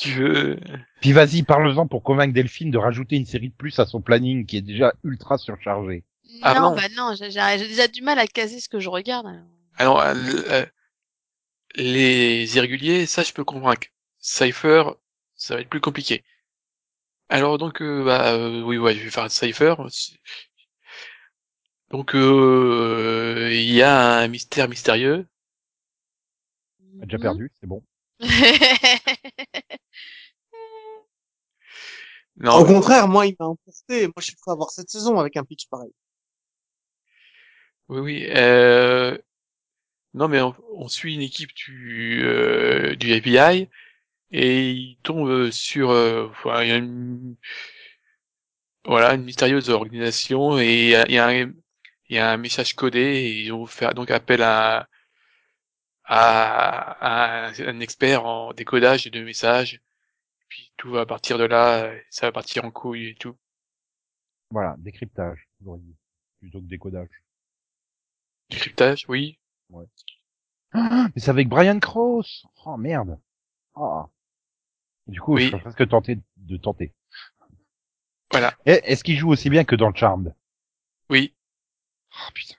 tu veux. Puis vas-y, parle-en pour convaincre Delphine de rajouter une série de plus à son planning qui est déjà ultra surchargé. Ah non, bah non, j'ai déjà du mal à caser ce que je regarde. alors. Alors euh, euh, les irréguliers, ça je peux convaincre. Cypher, ça va être plus compliqué. Alors donc euh, bah euh, oui ouais, je vais faire Cypher. C'est- Donc euh, il y a un mystère mystérieux. A déjà perdu, c'est bon. Non, Au contraire, moi, il m'a emporté. Moi, je suis prêt à voir cette saison avec un pitch pareil. Oui, oui. Euh... Non, mais on, on suit une équipe du, euh, du FBI et il tombe sur, euh, enfin, y a une, voilà, une mystérieuse organisation et il y a, y a y a un message codé et ils vont faire donc appel à, à, à un expert en décodage de messages. Puis tout va partir de là, ça va partir en couille et tout. Voilà, décryptage, dit, plutôt que décodage. Décryptage, oui. Ah, mais c'est avec Brian Cross Oh merde Ah. Du coup, Oui. je serais presque tenté de tenter. Voilà. Est-ce qu'il joue aussi bien que dans le Charmed Oui. Oh putain.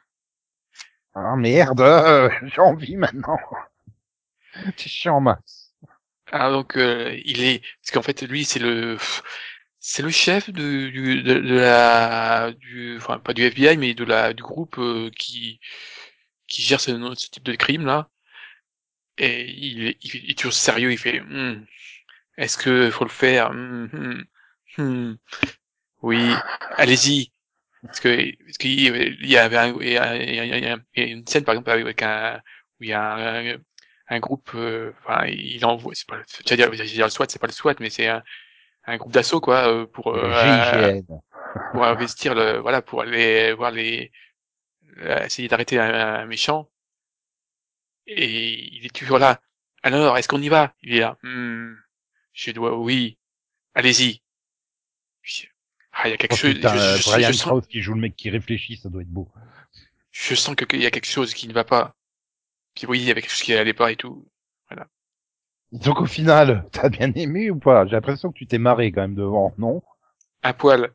Ah merde, euh, j'ai envie maintenant. C'est chiant, max. Ah donc euh, il est parce qu'en fait lui c'est le c'est le chef de du de, de la du enfin pas du FBI mais de la du groupe euh, qui qui gère ce, type de crime là et il, est- il, est toujours sérieux il fait Hmm, est-ce que faut le faire? Hmm, hmm. oui allez-y parce que parce qu'il il y avait un, il y a, une scène par exemple avec un où il y a un, un groupe euh, enfin il envoie c'est pas le- j'allais dire, le SWAT c'est pas le SWAT mais c'est un, un groupe d'assaut quoi euh, pour euh, pour investir le voilà pour aller voir les euh, essayer d'arrêter un, un méchant. Et il est toujours là alors est-ce qu'on y va? Il est là Hmm, je dois oui. Allez-y ah il y a quelque Oh, chose je, je- Brian je sens, Krause qui joue le mec qui réfléchit, ça doit être beau. je sens que qu'il y a quelque chose qui ne va pas. Puis oui il y avait quelque chose qui allait pas et tout. Donc au final, t'as bien aimé ou pas? J'ai l'impression que tu t'es marré quand même devant, non? Un poil.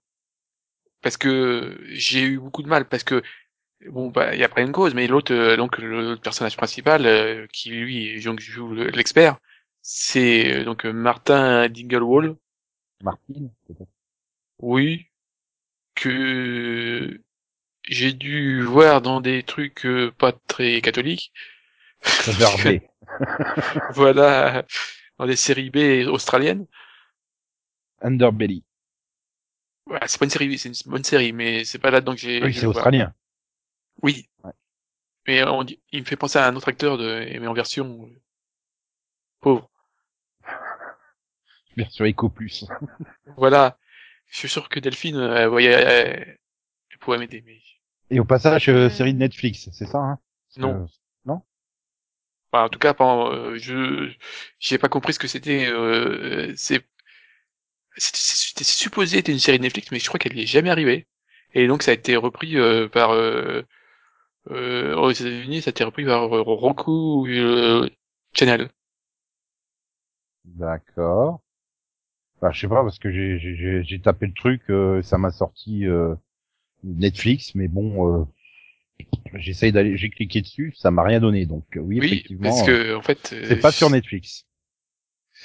Parce que j'ai eu beaucoup de mal parce que bon bah il y a pas une cause mais l'autre euh, donc le personnage principal euh, qui lui donc joue le- l'expert c'est euh, donc Martin Dinglewall. Peut-être. Oui que j'ai dû voir dans des trucs pas très catholiques voilà dans des séries B australiennes Underbelly. voilà, c'est pas une série c'est une bonne série mais c'est pas là-dedans que j'ai Oui, c'est australien. Oui. Ouais. Mais on il me fait penser à un autre acteur de, mais en version euh, pauvre. Sûr, Eco Plus. Voilà. Je suis sûr que Delphine, euh, elle voyait, elle, elle pourrait m'aider, mais Et au passage, euh, série de Netflix, c'est ça, hein? Non. que- enfin, en tout cas, pendant, euh, je, j'ai pas compris ce que c'était. Euh, c'est, c'était, c'était supposé être une série de Netflix, mais je crois qu'elle n'y est jamais arrivée. Et donc, ça a été repris euh, par euh, euh, aux États-Unis, ça a été repris par euh, Roku euh, Channel. D'accord. Bah, je sais pas, parce que j'ai, j'ai, j'ai- j'ai tapé le truc, euh, ça m'a sorti euh, Netflix, mais bon, euh, j'essaye d'aller, j'ai cliqué dessus, ça m'a rien donné, donc euh, oui, Oui, effectivement, parce euh, que en fait, euh, c'est pas sur Netflix.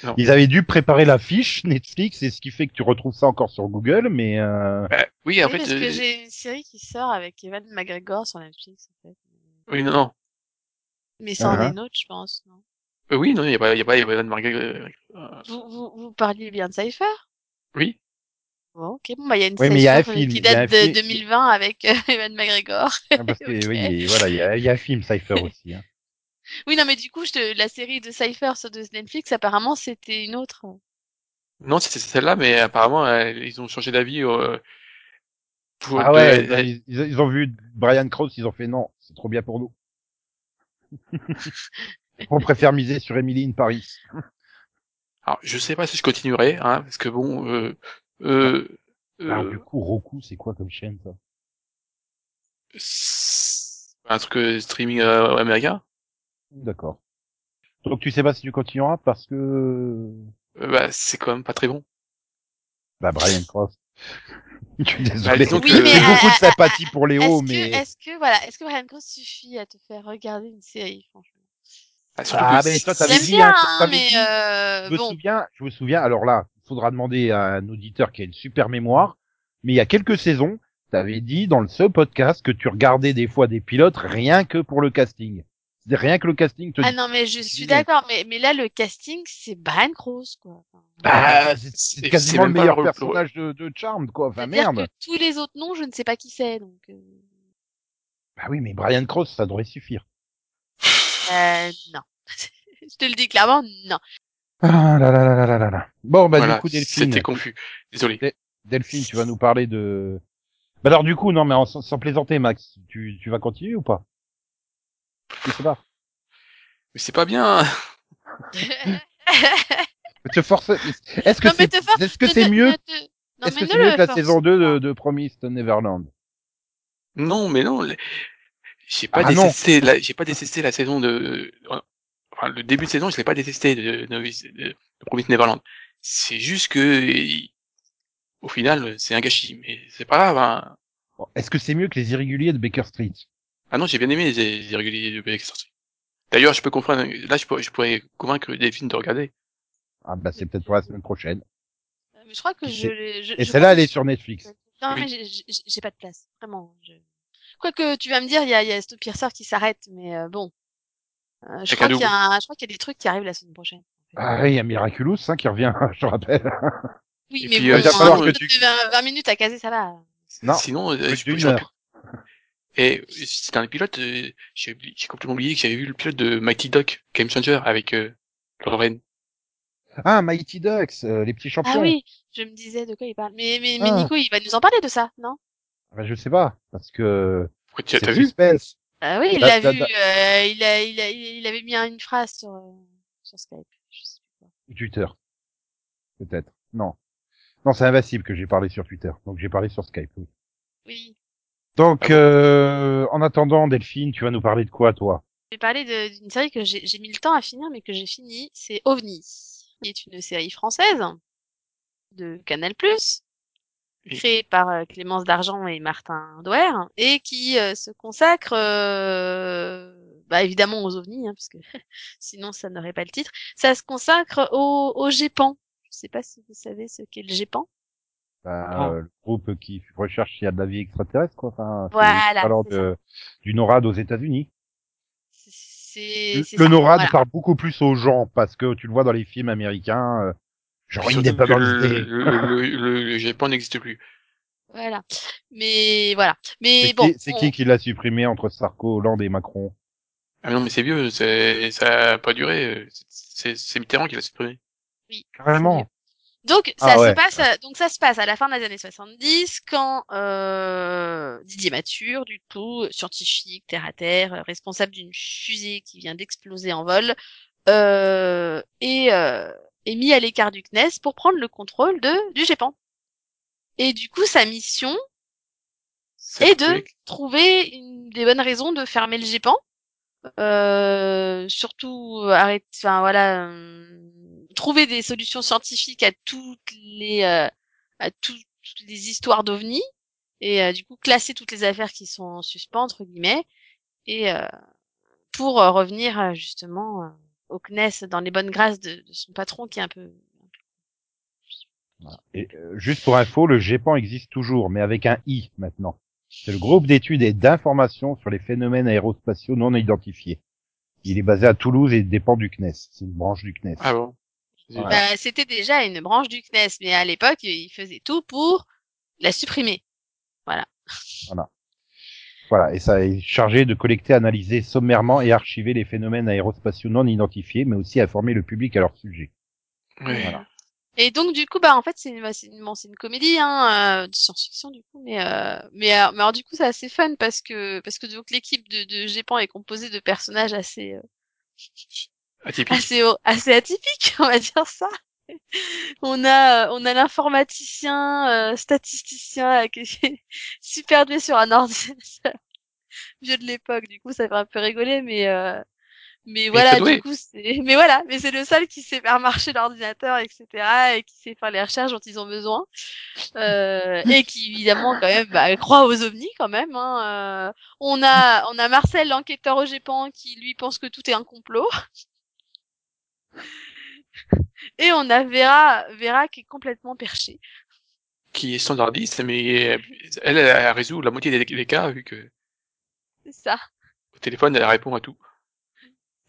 Non. Ils avaient dû préparer la fiche Netflix, et ce qui fait que tu retrouves ça encore sur Google, mais euh, Bah, oui, en oui, fait, parce euh, que j'ai une série qui sort avec Evan McGregor sur Netflix, en fait. oui, non. Mais ça en Ah. est une autre, je pense. Non? Euh, oui, non, il y a pas, il y a pas, de Margaret. euh, euh, vous, vous, vous parliez bien de Cypher? Oui. Bon, ok, bon, bah, il y a une Oui, mais il y a un Cypher, film, qui date de film. 2020 avec Evan McGregor. Ah, Parce que, oui, voilà, il y a, il y a un film Cypher aussi. Hein. Oui, non, mais du coup, je te... la série de Cypher sur de Netflix, apparemment, c'était une autre. Non, c'est c'est celle-là, mais apparemment, euh, ils ont changé d'avis. Euh, pour Ah de- ouais, ils, ils- ils ont vu Brian Cross, ils ont fait non, c'est trop bien pour nous. On préfère miser sur Emily in Paris. Alors, je sais pas si je continuerai, hein, parce que bon, euh, euh, Alors euh, du coup, Roku, c'est quoi comme chaîne ça? C'est un truc euh, streaming euh, américain? D'accord. Donc tu sais pas si tu continueras parce que Euh, bah, c'est quand même pas très bon. bah Brian Cross. Je suis désolé. disons Oui, que- mais J'ai euh, beaucoup de sympathie pour Léo, Est-ce mais que, est-ce que, voilà, est-ce que Brian Cross suffit à te faire regarder une série, franchement? Ah, surtout Ah, que mais toi, t'avais dit, bien, hein, hein, t'avais mais dit, euh, je me bon. souviens, je me souviens. Alors là, il faudra demander à un auditeur qui a une super mémoire. Mais il y a quelques saisons, t'avais dit dans le ce podcast que tu regardais des fois des pilotes rien que pour le casting. C'est rien que le casting te Ah dit. non, mais je suis d'accord, mais, mais là, le casting, c'est Brian Cross, quoi. Bah, c'est- quasiment le meilleur personnage de, de Charmed, quoi. Enfin, C'est-à-dire merde. que tous les autres noms, je ne sais pas qui c'est, donc. Euh, Bah oui, mais Brian Cross, ça devrait suffire. Euh, non. je te le dis clairement, non. Ah là là là là là là là. Bon, bah voilà, du coup, Delphine, c'était confus. Désolé. Delphine, tu vas nous parler de... Bah alors du coup, non, mais en- sans, plaisanter, Max, tu, tu vas continuer ou pas? Je sais pas. Mais c'est pas bien. Te force... Est-ce que c'est te force- est-ce que c'est mieux Est-ce que c'est mieux que la force saison 2 de, de Promised Neverland? Non, mais non. les- J'ai pas Ah, détesté. La... J'ai pas détesté la saison de. Enfin, le début de saison, je l'ai pas détesté de, de, de, de Promised Neverland. C'est juste que, au final, c'est un gâchis. Mais c'est pas grave. Hein. Bon, Est-ce que c'est mieux que les irréguliers de Baker Street? Ah non, j'ai bien aimé les, les irréguliers de Baker Street. D'ailleurs, je peux comprendre. Là, je pourrais, je pourrais convaincre Delphine de regarder. Ah bah c'est peut-être pour la semaine prochaine. Mais je crois que Et je je- Et celle-là, elle est sur Netflix. Non, Oui. mais j'ai- j'ai j'ai pas de place. Vraiment. Je... Quoique, tu vas me dire, il y a, il y a Snowpiercer qui s'arrête, mais euh, bon. Euh, je, crois qu'il y a un- je crois qu'il y a des trucs qui arrivent la semaine prochaine. Ah oui, il y a Miraculous hein, qui revient, je te rappelle. Oui, Et mais puis, bon, euh, il va falloir que tu- de 20, 20 minutes à caser, ça va. Non, Sinon, euh, je j'aurais heure. Et c'était un pilote, euh, j'ai complètement oublié que j'avais vu le pilote de Mighty Duck, Game Changer, avec euh, Lorraine. Ah, Mighty Ducks, euh, les petits champions. Ah oui, je me disais de quoi il parle. Mais, mais, mais Ah. Nico, il va nous en parler de ça, non? Bah, je sais pas, parce que Pourquoi tu c'est t'as vu? Ah oui, il Da- l'a vu. euh, il, a, il, a, il avait mis un- une phrase sur, euh, sur Skype. Je sais plus quoi. Ou Twitter. Peut-être. Non. Non, c'est Invincible que j'ai parlé sur Twitter. Donc j'ai parlé sur Skype, oui. Oui. Donc, euh, en attendant, Delphine, tu vas nous parler de quoi, toi? Je vais parler d'une série que j'ai j'ai mis le temps à finir, mais que j'ai fini. C'est OVNI, qui est une série française de Canal+, Oui. créée par euh, Clémence Dargent et Martin Douer, et qui euh, se consacre, euh, bah, évidemment aux ovnis, hein, parce que sinon ça n'aurait pas le titre. Ça se consacre au, au GEPAN. Je sais pas si vous savez ce qu'est le GEPAN. Bah, euh, Le groupe qui recherche s'il y a de la vie extraterrestre, quoi. Enfin, Voilà, c'est de, du NORAD aux États-Unis. C'est c'est Le ça, NORAD voilà. parle beaucoup plus aux gens parce que tu le vois dans les films américains. Euh, genre que indépendance le, le, le, le, le Japon n'existe plus. Voilà. Mais voilà. Mais C'est bon. qui, c'est on- qui qui l'a supprimé entre Sarko, Hollande et Macron? Ah non, mais c'est vieux, c'est, ça a pas duré. euh, C'est, c'est Mitterrand qui l'a supprimé. Oui. Carrément. Donc Ah ça ouais. se passe, à- donc ça se passe à la fin des années 70 quand euh, Didier Mature, du coup scientifique, terre à terre, euh, responsable d'une fusée qui vient d'exploser en vol, euh, est, euh, est mis à l'écart du CNES pour prendre le contrôle de du GEPAN. Et du coup sa mission est de trouver une, des bonnes raisons de fermer le GEPAN. Euh, surtout euh, arrêter, enfin voilà, euh, trouver des solutions scientifiques à toutes les euh, à tout- toutes les histoires d'ovnis et euh, du coup classer toutes les affaires qui sont en suspens entre guillemets et euh, pour revenir justement euh, au CNES dans les bonnes grâces de, de son patron qui est un peu Et, euh, juste pour info, le GEPAN existe toujours, mais avec un I maintenant. C'est le groupe d'études et d'informations sur les phénomènes aérospatiaux non identifiés. Il est basé à Toulouse et dépend du CNES. C'est une branche du CNES. Ah bon? Voilà. Bah, c'était déjà une branche du CNES, mais à l'époque, il faisait tout pour la supprimer. Voilà, et ça est chargé de collecter, analyser sommairement et archiver les phénomènes aérospatiaux non identifiés, mais aussi informer le public à leur sujet. Ouais. Voilà. Et donc du coup, bah en fait, c'est une, bah, c'est une, bon, une comédie, hein, euh, de science-fiction du coup, mais euh, mais, euh, mais alors du coup, c'est assez fun parce que parce que donc l'équipe de de Gépan est composée de personnages assez euh, Atypique. assez assez atypiques, on va dire ça. On a on a l'informaticien euh, statisticien euh, qui est super doué sur un ordinateur vieux de l'époque. Du coup, ça fait un peu rigoler, mais euh, mais voilà, du coup, c'est mais voilà, mais c'est le seul qui sait faire marcher l'ordinateur, etc. et qui sait faire les recherches dont ils ont besoin euh, et qui évidemment quand même bah, croit aux ovnis quand même. Hein. Euh, on a on a Marcel l'enquêteur au GEPAN qui lui pense que tout est un complot. Et on a Vera, Vera qui est complètement perchée. Qui est standardiste, mais elle, elle, elle résout la moitié des, des cas vu que C'est ça, au téléphone, elle répond à tout.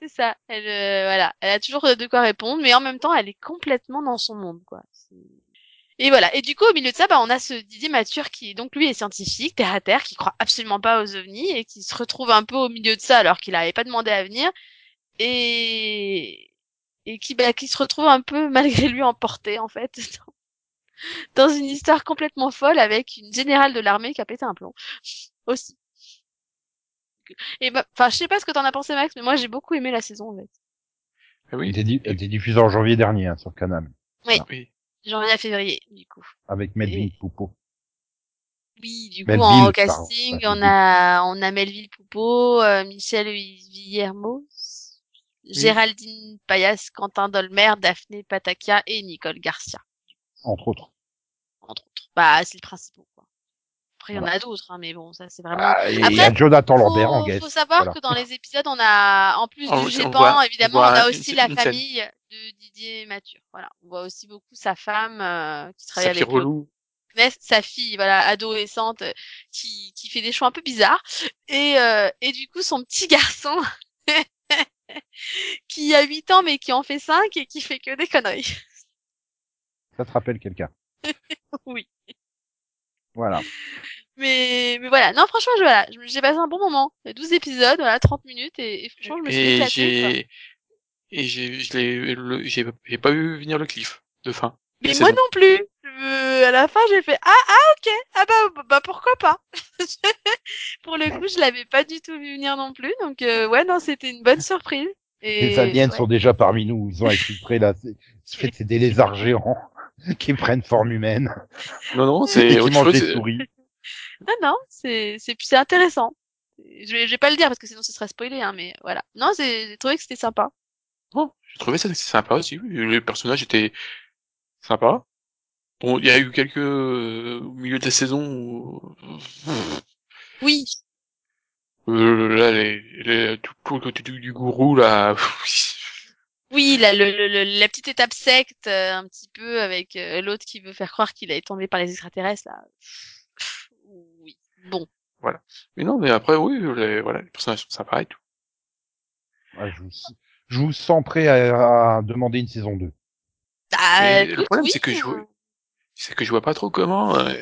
c'est ça. Elle, euh, voilà, elle a toujours de quoi répondre, mais en même temps, elle est complètement dans son monde, quoi. Et voilà. Et du coup, au milieu de ça, bah, on a ce Didier Mature qui, donc, lui, est scientifique, terre à terre, qui croit absolument pas aux ovnis et qui se retrouve un peu au milieu de ça alors qu'il n'avait pas demandé à venir et et qui, bah, qui se retrouve un peu malgré lui emporté en fait dans, dans une histoire complètement folle avec une générale de l'armée qui a pété un plomb aussi. Et bah, enfin, je sais pas ce que t'en as pensé Max, mais moi j'ai beaucoup aimé la saison en fait. Ah Elle oui. était, di- elle était diffusée en janvier dernier hein, sur Canal, oui. Janvier à février, du coup. avec Melvin Et- Poupeau. Oui, du coup, Melville, en pardon, casting, on a, on a Melville Poupeau, euh, Michel Villermo, Géraldine Payas, Quentin Dolmer, Daphné Patakia et Nicole Garcia, entre autres. entre autres. Bah, c'est le principal. Après, il y en a d'autres, hein, mais bon, ça, c'est vraiment... Ah, et il y Après, a Jonathan Lambert en faut, guest. faut savoir Voilà. que dans les épisodes, on a, en plus On- du voit- évidemment, on a une- aussi la une scène. famille de Didier Mathieu. Voilà. On voit aussi beaucoup sa femme, euh, qui travaille avec le relou. Sa fille, voilà, adolescente, euh, qui, qui fait des choix un peu bizarres. Et, euh, et du coup, son petit garçon, qui a 8 ans, mais qui en fait 5 et qui fait que des conneries. Ça te rappelle quelqu'un? Oui. Voilà. Mais, mais voilà. Non, franchement, je- voilà, j'ai passé un bon moment. Il y a 12 épisodes, voilà, 30 minutes, et, et franchement, je me suis Et éclatée. et j'ai, je l'ai, le- j'ai, j'ai pas vu venir le cliff de fin. Mais moi saison. non plus. Euh, à la fin, j'ai fait ah ah ok ah bah bah pourquoi pas? Pour le coup, je l'avais pas du tout vu venir non plus, donc euh, ouais non c'était une bonne surprise. Et Les aliens ouais. sont déjà parmi nous. Ils ont infiltré là. C'est en fait, c'est des lézards géants qui prennent forme humaine Non, non, et c'est qui mangent chose. des souris. Non non c'est c'est c'est intéressant. Je vais je vais pas le dire parce que sinon ce serait spoilé hein, mais voilà. Non c'est j'ai trouvé que c'était sympa. Bon, j'ai trouvé ça sympa aussi. oui. Les personnages étaient sympas. Bon, il y a eu quelques, euh, au milieu de la saison où, Oui euh, là, les, les, tout, tout le côté du, du gourou, là, oui la le, le- le- la petite étape secte euh, un petit peu avec euh, l'autre qui veut faire croire qu'il a été tombé par les extraterrestres là. Oui bon. mais non, mais après, oui, les, voilà, les personnages sont sympas et tout. Ouais, je, vous, je vous sens prêt à, à demander une saison 2. Ah, le problème, oui, c'est que je vois- c'est que je vois pas trop comment, euh,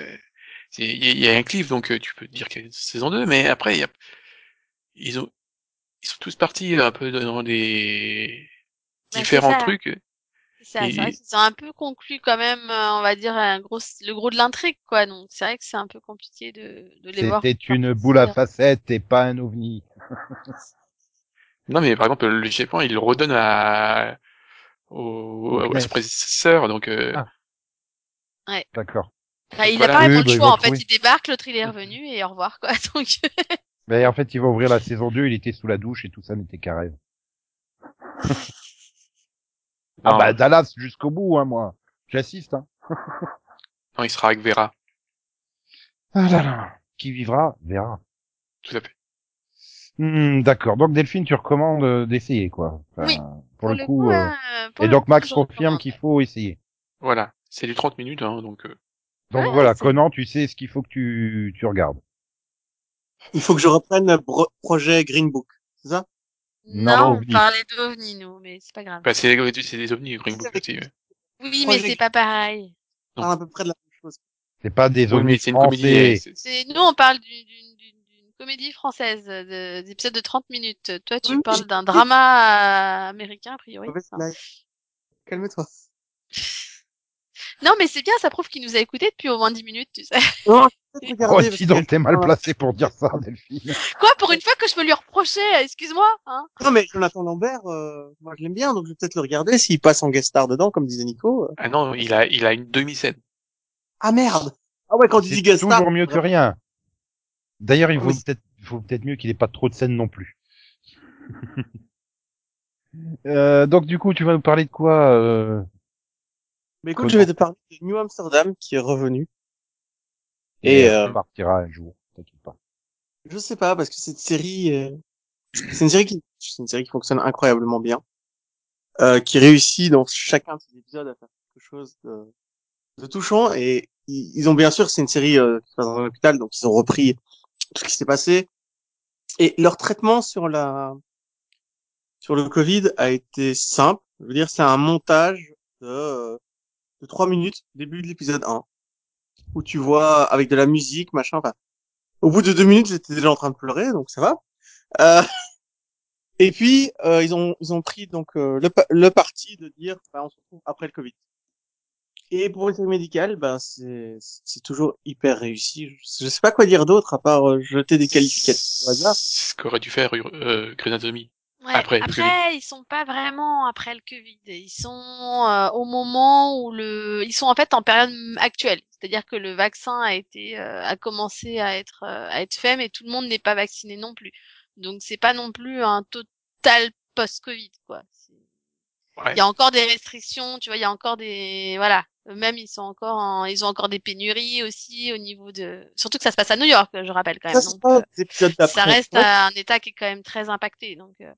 c'est- il y, a- il y a un cliff, donc euh, tu peux te dire qu'il y a une saison 2, mais après, il y a, ils ont, ils sont tous partis un peu dans des différents trucs. C'est Et- vrai qu'ils ont un peu conclu quand même, euh, on va dire, un gros, le gros de l'intrigue, quoi. Donc c'est vrai que c'est un peu compliqué de, de les voir. C'était une boule à facettes et pas un ovni. Non, mais par exemple, le Japon, il redonne à, au, Au à son prédécesseur, donc, euh, Ah. D'accord. Enfin, il Voilà. n'a pas Oui, vraiment bah, le choix, en fait. trouver. Il débarque, l'autre il est revenu et au revoir, quoi. Donc, Mais en fait, il va ouvrir la saison 2, il était sous la douche et tout ça n'était qu'un rêve. Ah non, bah Dallas jusqu'au bout, hein, moi. J'assiste, hein. non, il sera avec Vera, Ah là là. Qui vivra, verra. tout à fait. Hmm, D'accord. Donc Delphine, tu recommandes euh, d'essayer, quoi. Enfin, Oui. Pour, le coup. euh, euh, pour Et le donc coup, Max confirme qu'il faut essayer. Voilà. C'est du 30 minutes, hein, donc, euh, Donc Ouais, voilà, Conan, tu sais ce qu'il faut que tu, tu regardes. Il faut que je reprenne Bro- projet Green Book. C'est ça? Non, Non, on parlait d'OVNI, nous, mais c'est pas grave. Bah, c'est des, c'est des ovnis, Green Book aussi. ouais. Oui, mais c'est pas pareil. On parle à peu près de la même chose. C'est pas des ovnis c'est une comédie. c'est- nous, on parle d'une d'une- d'une- d'une comédie française, de- d'épisodes de 30 minutes. Toi, tu Oui, parles d'un drama euh, américain, a priori. Blague. Calme-toi. Non, mais c'est bien, ça prouve qu'il nous a écoutés depuis au moins 10 minutes, tu sais. Non, peut-être Oh, dis donc, t'es mal placé pour dire ça, Delphine. Quoi, pour une fois que je peux lui reprocher, excuse-moi, hein. Non, mais Jonathan Lambert, euh, moi je l'aime bien, donc je vais peut-être le regarder s'il passe en guest star dedans, comme disait Nico. euh. Ah non, il a, il a une demi-scène. Ah merde Ah ouais, quand tu dis C'est guest star... toujours mieux que rien. D'ailleurs, il Ah, vaut peut-être, faut peut-être mieux qu'il ait pas trop de scènes non plus. Euh, donc du coup, tu vas nous parler de quoi euh... Mais écoute, Comment je vais te parler de New Amsterdam qui est revenu. Et euh, partira un jour, t'inquiète pas. je sais pas, parce que cette série, euh, c'est une série qui, c'est une série qui fonctionne incroyablement bien, euh, qui réussit dans chacun de ses épisodes à faire quelque chose de, de touchant. Et ils, ils ont bien sûr, c'est une série euh, qui se passe dans un hôpital, donc ils ont repris tout ce qui s'est passé. Et leur traitement sur la sur le Covid a été simple. Je veux dire, c'est un montage de euh, de trois minutes, début de l'épisode 1, où tu vois avec de la musique, machin. Enfin, au bout de deux minutes, j'étais déjà en train de pleurer, donc ça va. Euh, et puis euh, ils ont ils ont pris donc euh, le, le parti de dire bah, on se retrouve après le Covid. Et pour une série médicale, ben c'est c'est toujours hyper réussi. Je, je sais pas quoi dire d'autre à part euh, jeter des qualificatifs au ce qu'aurait dû faire euh, Anatomy. Ouais. Après Après, ils sont pas vraiment après le Covid. Ils sont euh, au moment où le, ils sont en fait en période actuelle. C'est-à-dire que le vaccin a été, euh, a commencé à être, euh, à être fait, mais tout le monde n'est pas vacciné non plus. Donc c'est pas non plus un total post-Covid, quoi. Ouais. Il y a encore des restrictions, tu vois, il y a encore des, voilà. Eux-mêmes, ils sont encore en, ils ont encore des pénuries aussi au niveau de, surtout que ça se passe à New York, je rappelle quand même. Ça c'est Donc, pas euh, ça reste Ouais, un état qui est quand même très impacté. Donc, euh,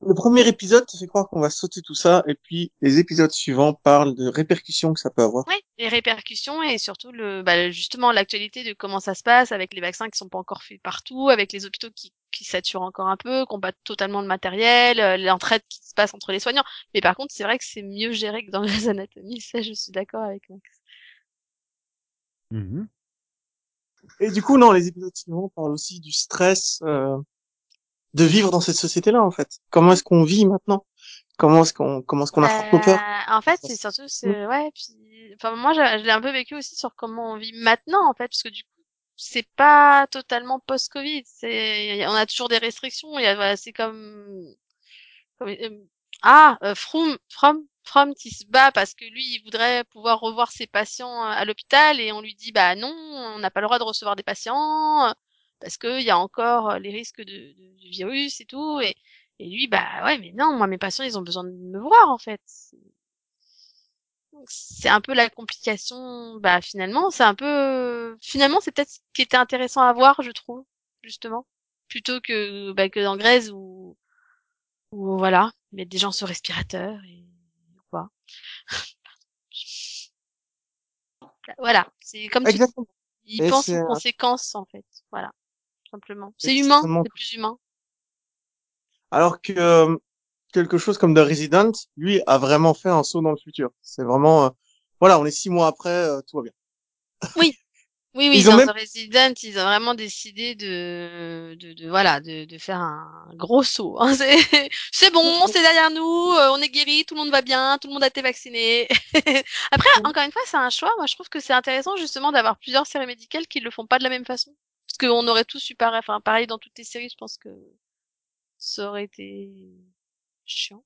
Le premier épisode te fait croire qu'on va sauter tout ça, et puis les épisodes suivants parlent de répercussions que ça peut avoir. Oui, les répercussions et surtout le, bah, justement l'actualité de comment ça se passe avec les vaccins qui sont pas encore faits partout, avec les hôpitaux qui, qui saturent encore un peu, qui ont pas totalement le matériel, euh, l'entraide qui se passe entre les soignants. Mais par contre, c'est vrai que c'est mieux géré que dans les anatomies, ça je suis d'accord avec Max. Mhm. Et du coup, non, les épisodes suivants parlent aussi du stress euh, de vivre dans cette société-là, en fait. Comment est-ce qu'on vit maintenant? Comment est-ce qu'on comment est-ce qu'on affronte nos peurs? Euh, en fait, c'est surtout, c'est, ouais, puis, enfin, moi, je, je l'ai un peu vécu aussi sur comment on vit maintenant, en fait, parce que du coup, c'est pas totalement post-Covid. C'est, on a toujours des restrictions. Il y a, voilà, c'est comme, comme euh, ah, euh, Froome, From, From qui se bat parce que lui, il voudrait pouvoir revoir ses patients à l'hôpital et on lui dit, bah non, on n'a pas le droit de recevoir des patients parce que il y a encore les risques de, de- du virus et tout. Et, et lui, bah ouais, mais non, moi, mes patients, ils ont besoin de me voir, en fait. C'est un peu la complication, bah finalement, c'est un peu, finalement, c'est peut-être ce qui était intéressant à voir, je trouve, justement, plutôt que, bah, que dans Grèce où, où voilà, mettre des gens sur respirateur et quoi. voilà, c'est comme tu Exactement. Et pensent c'est, aux conséquences, en fait, voilà, simplement. C'est humain, c'est plus humain. Alors que euh, quelque chose comme The Resident, lui, a vraiment fait un saut dans le futur. C'est vraiment, euh, voilà, on est six mois après, euh, tout va bien. Oui, oui, Ils dans ont même- The Resident, ils ont vraiment décidé de, de, de voilà, de, de faire un gros saut. hein. C'est, c'est bon, c'est derrière nous, on est guéri, tout le monde va bien, tout le monde a été vacciné. Après, encore une fois, c'est un choix. Moi, je trouve que c'est intéressant justement d'avoir plusieurs séries médicales qui le font pas de la même façon. Parce qu'on aurait tous eu pareil, enfin, pareil dans toutes les séries, je pense que ça aurait été chiant.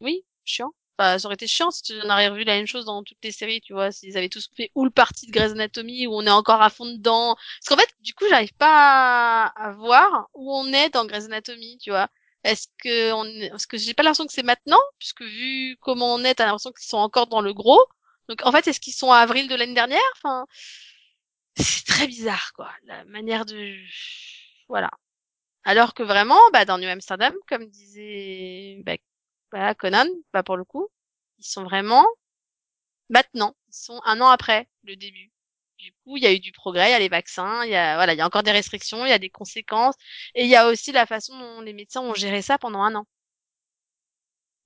Oui, chiant. Enfin, ça aurait été chiant si on aurait revu la même chose dans toutes les séries, tu vois, s'ils avaient tous fait ou le parti de Grey's Anatomy où on est encore à fond dedans. Parce qu'en fait, du coup, j'arrive pas à, à voir où on est dans Grey's Anatomy, tu vois. Est-ce que on est... parce que j'ai pas l'impression que c'est maintenant, puisque vu comment on est, t'as l'impression qu'ils sont encore dans le gros. Donc en fait, est-ce qu'ils sont à avril de l'année dernière? Enfin, c'est très bizarre, quoi, la manière de, voilà. Alors que vraiment, bah dans New Amsterdam, comme disait bah, voilà, Conan, bah pour le coup, ils sont vraiment maintenant, ils sont un an après le début du coup, il y a eu du progrès, il y a les vaccins, il y a voilà, il y a encore des restrictions, il y a des conséquences, et il y a aussi la façon dont les médecins ont géré ça pendant un an.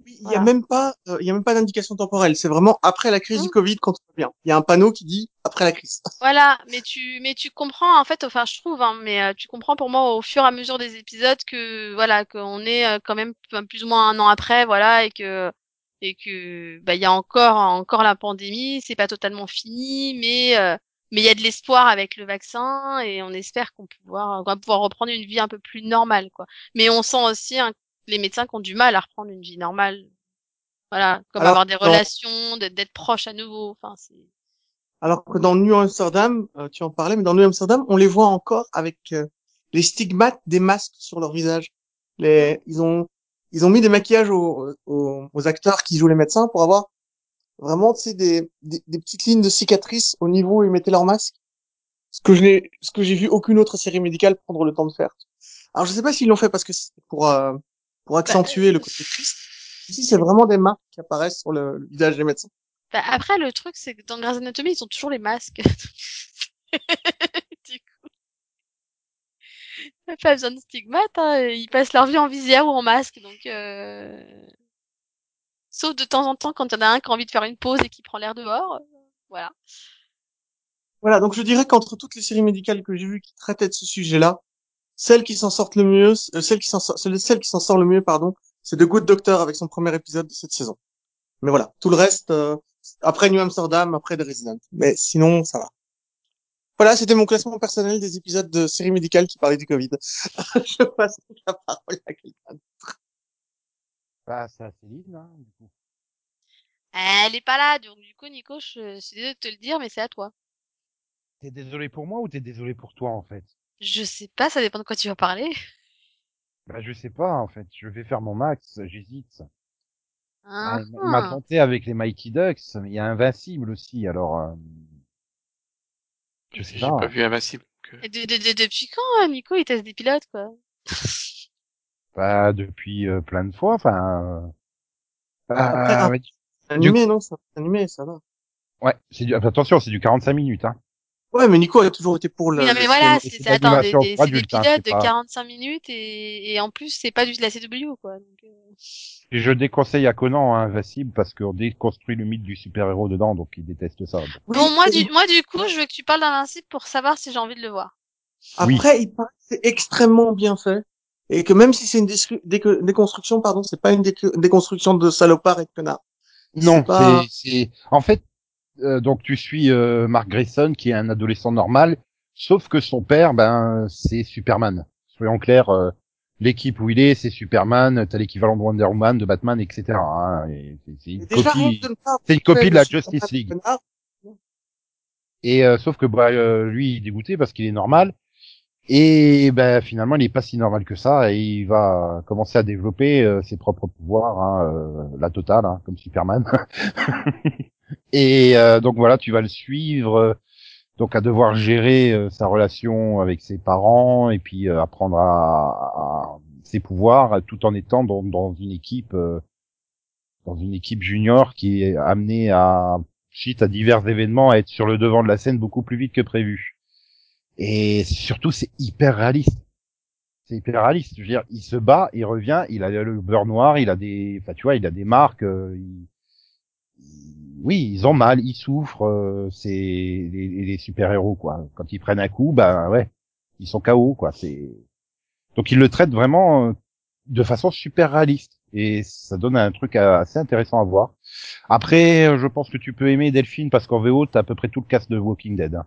Il y Voilà. a même pas, euh, il y a même pas d'indication temporelle. C'est vraiment après la crise du Covid quand va bien. Il y a un panneau qui dit après la crise. Voilà, mais tu mais tu comprends en fait, enfin je trouve, hein, mais euh, tu comprends pour moi au fur et à mesure des épisodes que voilà qu'on est euh, quand même plus ou moins un an après, voilà, et que et que bah il y a encore encore la pandémie, c'est pas totalement fini, mais euh, mais il y a de l'espoir avec le vaccin et on espère qu'on pouvoir on va pouvoir reprendre une vie un peu plus normale quoi. Mais on sent aussi hein, les médecins qui ont du mal à reprendre une vie normale. Voilà, comme Alors, avoir des dans- relations, d'être d'être proche à nouveau, enfin c'est Alors que dans New Amsterdam, euh, tu en parlais, mais dans New Amsterdam, on les voit encore avec euh, les stigmates des masques sur leur visage. Les, ils ont, ils ont mis des maquillages aux, aux, aux acteurs qui jouent les médecins pour avoir vraiment, tu sais, des, des, des petites lignes de cicatrices au niveau où ils mettaient leur masque. Ce que je n'ai, ce que j'ai vu aucune autre série médicale prendre le temps de faire. Alors je sais pas s'ils l'ont fait parce que c'est pour euh, pour accentuer le côté triste. Ici, c'est vraiment des marques qui apparaissent sur le, le visage des médecins. Bah, après, le truc, c'est que dans Grey's Anatomy, ils ont toujours les masques. du coup, pas besoin de stigmate, hein. Ils passent leur vie en visière ou en masque, donc euh... Sauf de temps en temps quand il y en a un qui a envie de faire une pause et qui prend l'air dehors. euh, Voilà. Voilà, donc je dirais qu'entre toutes les séries médicales que j'ai vues qui traitaient de ce sujet-là, celle qui s'en sortent le mieux, euh, celle qui s'en sort, celle celle qui s'en sort le mieux, pardon, c'est The Good Doctor avec son premier épisode de cette saison. Mais voilà, tout le reste, euh, après New Amsterdam, après The Resident. Mais sinon, ça va. Voilà, c'était mon classement personnel des épisodes de séries médicales qui parlaient du Covid. je passe la parole à quelqu'un. Bah, c'est à Céline, hein, du coup. Elle est pas là, donc du coup, Nico, je suis désolée de te le dire, mais c'est à toi. T'es désolé pour moi ou t'es désolé pour toi, en fait? Je sais pas, ça dépend de quoi tu vas parler. Bah, je sais pas, en fait. Je vais faire mon max, j'hésite. Ah, Ah, il m'a- m'a tenté avec les Mighty Ducks, mais il y a Invincible aussi, alors, euh, je sais J'ai pas. pas vu Invincible. de, de, de- depuis quand, Nico, il teste des pilotes, quoi? Bah, depuis euh, plein de fois, enfin, euh, Après, ah, ouais, Animé, non, c'est animé, ça va. ouais, c'est du, attention, c'est du 45 minutes, hein. Ouais, mais Nico a toujours été pour le. Oui, non, mais le voilà, c'est, des, des, hein, pilotes de pas- 45 minutes et, et en plus, c'est pas du, de la CW, quoi. Donc, euh, Et je déconseille à Conan hein, Invincible parce qu'on déconstruit le mythe du super-héros dedans, donc il déteste ça. Oui, Bon, moi, et- du, moi, du coup, je veux que tu parles d'Invincible pour savoir si j'ai envie de le voir. Oui. Après, il paraît que c'est extrêmement bien fait. Et que même si c'est une déconstruction, pardon, c'est pas une déco- déconstruction de salopard et de connard. Non, C'est pas- c'est, en fait, euh, donc tu suis euh, Mark Grayson qui est un adolescent normal, sauf que son père, ben, c'est Superman. Soyons clairs, euh, l'équipe où il est, c'est Superman. T'as l'équivalent de Wonder Woman, de Batman, etc. hein, et c'est, une une copie de la Justice League. Et euh, sauf que bah, euh, lui, il est dégoûté parce qu'il est normal. Et ben finalement, il est pas si normal que ça. Et il va commencer à développer euh, ses propres pouvoirs, hein, euh, la totale, hein, comme Superman. et euh, donc voilà, tu vas le suivre, euh, donc à devoir gérer euh, sa relation avec ses parents et puis euh, apprendre à, à ses pouvoirs, tout en étant dans, dans une équipe, dans une équipe junior qui est amenée à suite à divers événements, à être sur le devant de la scène beaucoup plus vite que prévu. Et surtout, c'est hyper réaliste. C'est hyper réaliste. Je veux dire, il se bat, il revient, il a le beurre noir, il a des, enfin, tu vois, il a des marques. euh, Oui, ils ont mal, ils souffrent. euh, c'est les, les super-héros, quoi. Quand ils prennent un coup, ben ouais, ils sont KO, quoi. C'est donc ils le traitent vraiment euh, de façon super réaliste et ça donne un truc assez intéressant à voir. Après, euh, je pense que tu peux aimer Delphine parce qu'en VO, t'as à peu près tout le cast de Walking Dead. Hein.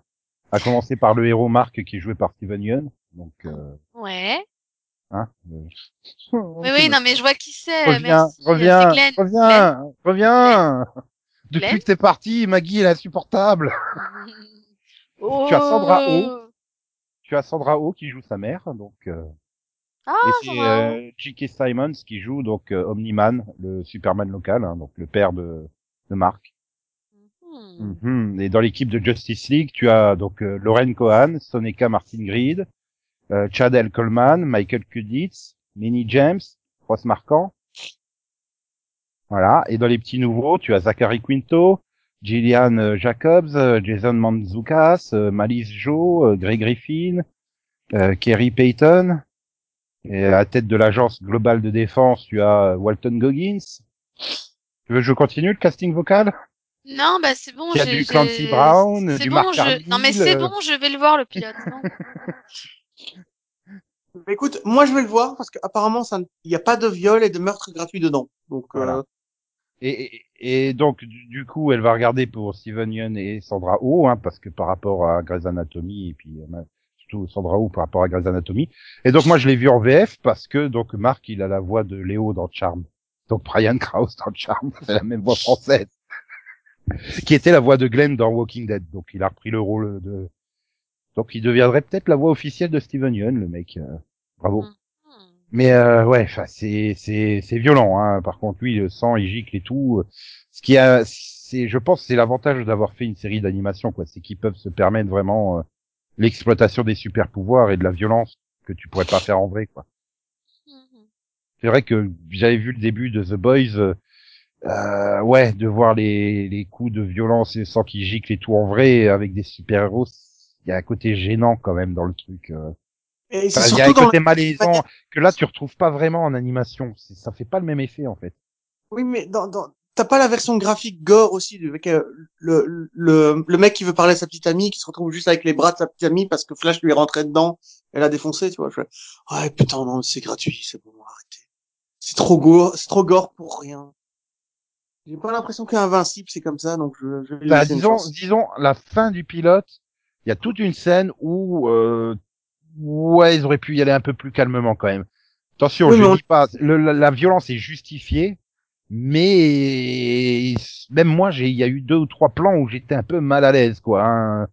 À commencer par le héros Mark qui est joué par Steven Yeun. Donc, euh, Ouais. hein. euh, Oui, oui, non, mais je vois qui c'est. Reviens, merci. reviens, reviens, reviens. Depuis que t'es parti, Maggie elle est insupportable. Oh. Tu as Sandra Oh. Tu as Sandra Oh qui joue sa mère, donc. euh, Ah, et c'est euh, J.K. Simons qui joue donc euh, Omni-Man, le Superman local, hein, donc le père de, de Mark. Hmm. Mhm. Et dans l'équipe de Justice League, tu as donc euh, Lauren Cohan, Soneca Martin euh, Chad L. Coleman, Michael Kuditz, Minnie James, Ross Marquand. Voilà. Et dans les petits nouveaux, tu as Zachary Quinto, Gillian euh, Jacobs, euh, Jason Mantzoukas, euh, Malice Joe, Greg Griffin, euh, Kerry Payton. Et à la tête de l'agence globale de défense, tu as Walton Goggins. Tu veux que je continue le casting vocal? Non, bah c'est bon. Il y a du Clancy Brown, c'est du bon, Mark je... Non mais c'est euh. bon, je vais le voir le pilote. Mais écoute, moi je vais le voir parce qu'apparemment il n'y a pas de viol et de meurtre gratuit dedans. Donc Voilà. euh, Et, et, donc, du, coup, elle va regarder pour Steven Yeun et Sandra Oh, hein, parce que par rapport à Grey's Anatomy, et puis euh, surtout Sandra Oh par rapport à Grey's Anatomy. Et donc, moi, je l'ai vu en VF parce que, donc, Marc, il a la voix de Léo dans Charm. Donc, Brian Krause dans Charm, c'est la même voix française. qui était la voix de Glenn dans Walking Dead. Donc, il a repris le rôle de... Donc, il deviendrait peut-être la voix officielle de Steven Yeun, le mec. euh, Bravo. Hmm. Mais euh, ouais, c'est c'est c'est violent. Hein. Par contre, lui, le sang, il gicle et tout. Ce qui a, c'est, je pense, c'est l'avantage d'avoir fait une série d'animation, quoi. C'est qu'ils peuvent se permettre vraiment euh, l'exploitation des super pouvoirs et de la violence que tu pourrais pas faire en vrai, quoi. Mhm. C'est vrai que j'avais vu le début de The Boys. euh, euh, ouais, de voir les les coups de violence et le sang qui gicle et tout en vrai avec des super héros, il y a un côté gênant quand même dans le truc. euh. Et c'est il y a un surtout dans côté malaisant que là tu retrouves pas vraiment en animation. Ça fait pas le même effet en fait. oui mais dans, dans... t'as pas la version graphique gore aussi avec euh, le, le le mec qui veut parler à sa petite amie qui se retrouve juste avec les bras de sa petite amie parce que Flash lui est rentré dedans et l'a défoncé tu vois. Je ouais putain non c'est gratuit c'est bon arrêtez. C'est trop gore c'est trop gore pour rien. J'ai pas l'impression qu'Invincible c'est comme ça donc je, je Bah, disons, disons, la fin du pilote, il y a toute une scène où, euh, ouais, ils auraient pu y aller un peu plus calmement quand même. Attention, Oui, je on- dis pas, le- la, la violence est justifiée, mais même moi, j'ai, il y a eu deux ou trois plans où j'étais un peu mal à l'aise, quoi. hein.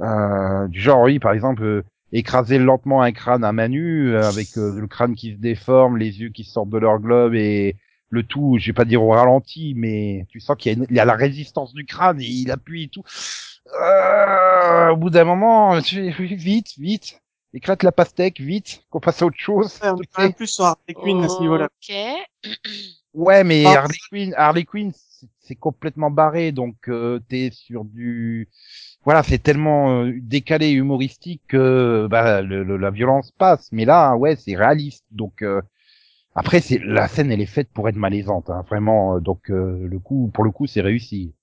Euh, du genre, oui, par exemple, euh, écraser lentement un crâne à main nue, euh, avec euh, le crâne qui se déforme, les yeux qui sortent de leur globe et le tout, je vais pas dire au ralenti, mais tu sens qu'il y, a une- il y a la résistance du crâne et il appuie et tout. Euh, au bout d'un moment, vite, vite, éclate la pastèque, vite, qu'on passe à autre chose. Ouais, on est plus sur Harley Quinn à ce niveau-là. Ok. Ouais, mais. Harley Quinn, Harley Quinn, c'est- complètement barré, donc euh, t'es sur du, voilà, c'est tellement euh, décalé, humoristique que bah, le- le- la violence passe. Mais là, ouais, c'est réaliste, donc euh, après, c'est la scène, elle est faite pour être malaisante, hein, vraiment. euh, donc euh, le coup, pour le coup, c'est réussi.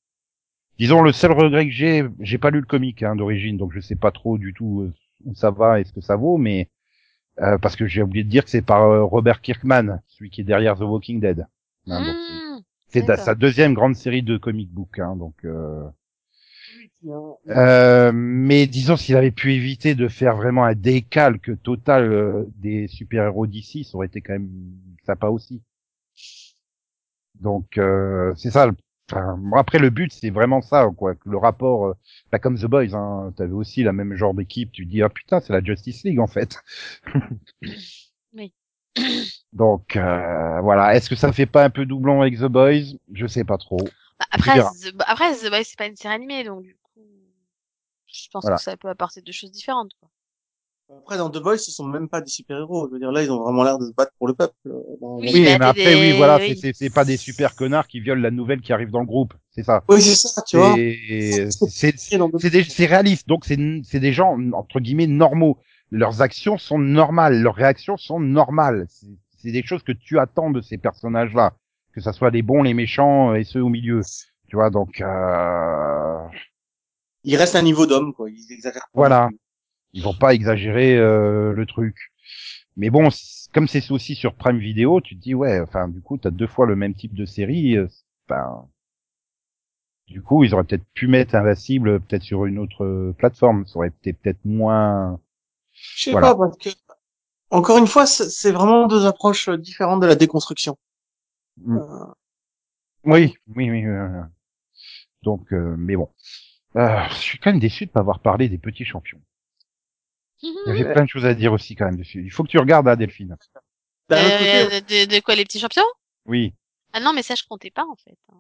Disons, le seul regret que j'ai, j'ai pas lu le comic hein, d'origine, donc je sais pas trop du tout euh, où ça va et ce que ça vaut, mais euh, parce que j'ai oublié de dire que c'est par euh, Robert Kirkman, celui qui est derrière The Walking Dead. Hein, donc, c'est- sa deuxième grande série de comic book, hein, donc. euh, euh, mais disons s'il avait pu éviter de faire vraiment un décalque total euh, des super-héros d'ici, ça aurait été quand même sympa aussi. Donc euh, c'est ça. Enfin, après le but c'est vraiment ça quoi. Le rapport, euh, pas comme The Boys, hein, t'avais aussi la même genre d'équipe. Tu dis ah putain c'est la Justice League en fait. Oui. Donc euh, voilà. Est-ce que ça fait pas un peu doublon avec The Boys? Je sais pas trop. Bah, après, verras. The... bah, après, The Boys, c'est pas une série animée, donc du coup, je pense Voilà. que ça peut apporter deux choses différentes. Quoi. Après, dans The Voice, ce sont même pas des super-héros. Je veux dire, là, ils ont vraiment l'air de se battre pour le peuple. euh, dans- Oui, Oui, mais après, des- oui, voilà, oui. c'est- pas des super connards qui violent la nouvelle qui arrive dans le groupe, c'est ça. Oui, c'est ça, tu vois. C'est réaliste, donc c'est c'est des gens entre guillemets normaux. Leurs actions sont normales, leurs réactions sont normales. C'est- C'est des choses que tu attends de ces personnages-là, que ça soit les bons, les méchants et ceux au milieu. Tu vois, donc euh, Ils restent à un niveau d'homme, quoi. Ils exagèrent pas. Ils vont pas exagérer euh, le truc. Mais bon, comme c'est aussi sur Prime Video, tu te dis ouais, enfin du coup t'as deux fois le même type de série. euh, ben, du coup ils auraient peut-être pu mettre Invincible peut-être sur une autre euh, plateforme. Ça aurait été peut-être moins. Je sais Voilà. pas, parce que, encore une fois, c'est vraiment deux approches différentes de la déconstruction. Mm. Euh, Oui, oui, oui. euh, Donc, euh, mais bon, Euh, je suis quand même déçu de pas avoir parlé des petits champions. Il y avait plein de choses à dire aussi quand même dessus. Il faut que tu regardes, hein, Delphine. Euh, de, de quoi, les petits champions? Oui. Ah non, mais ça, je comptais pas, en fait. hein.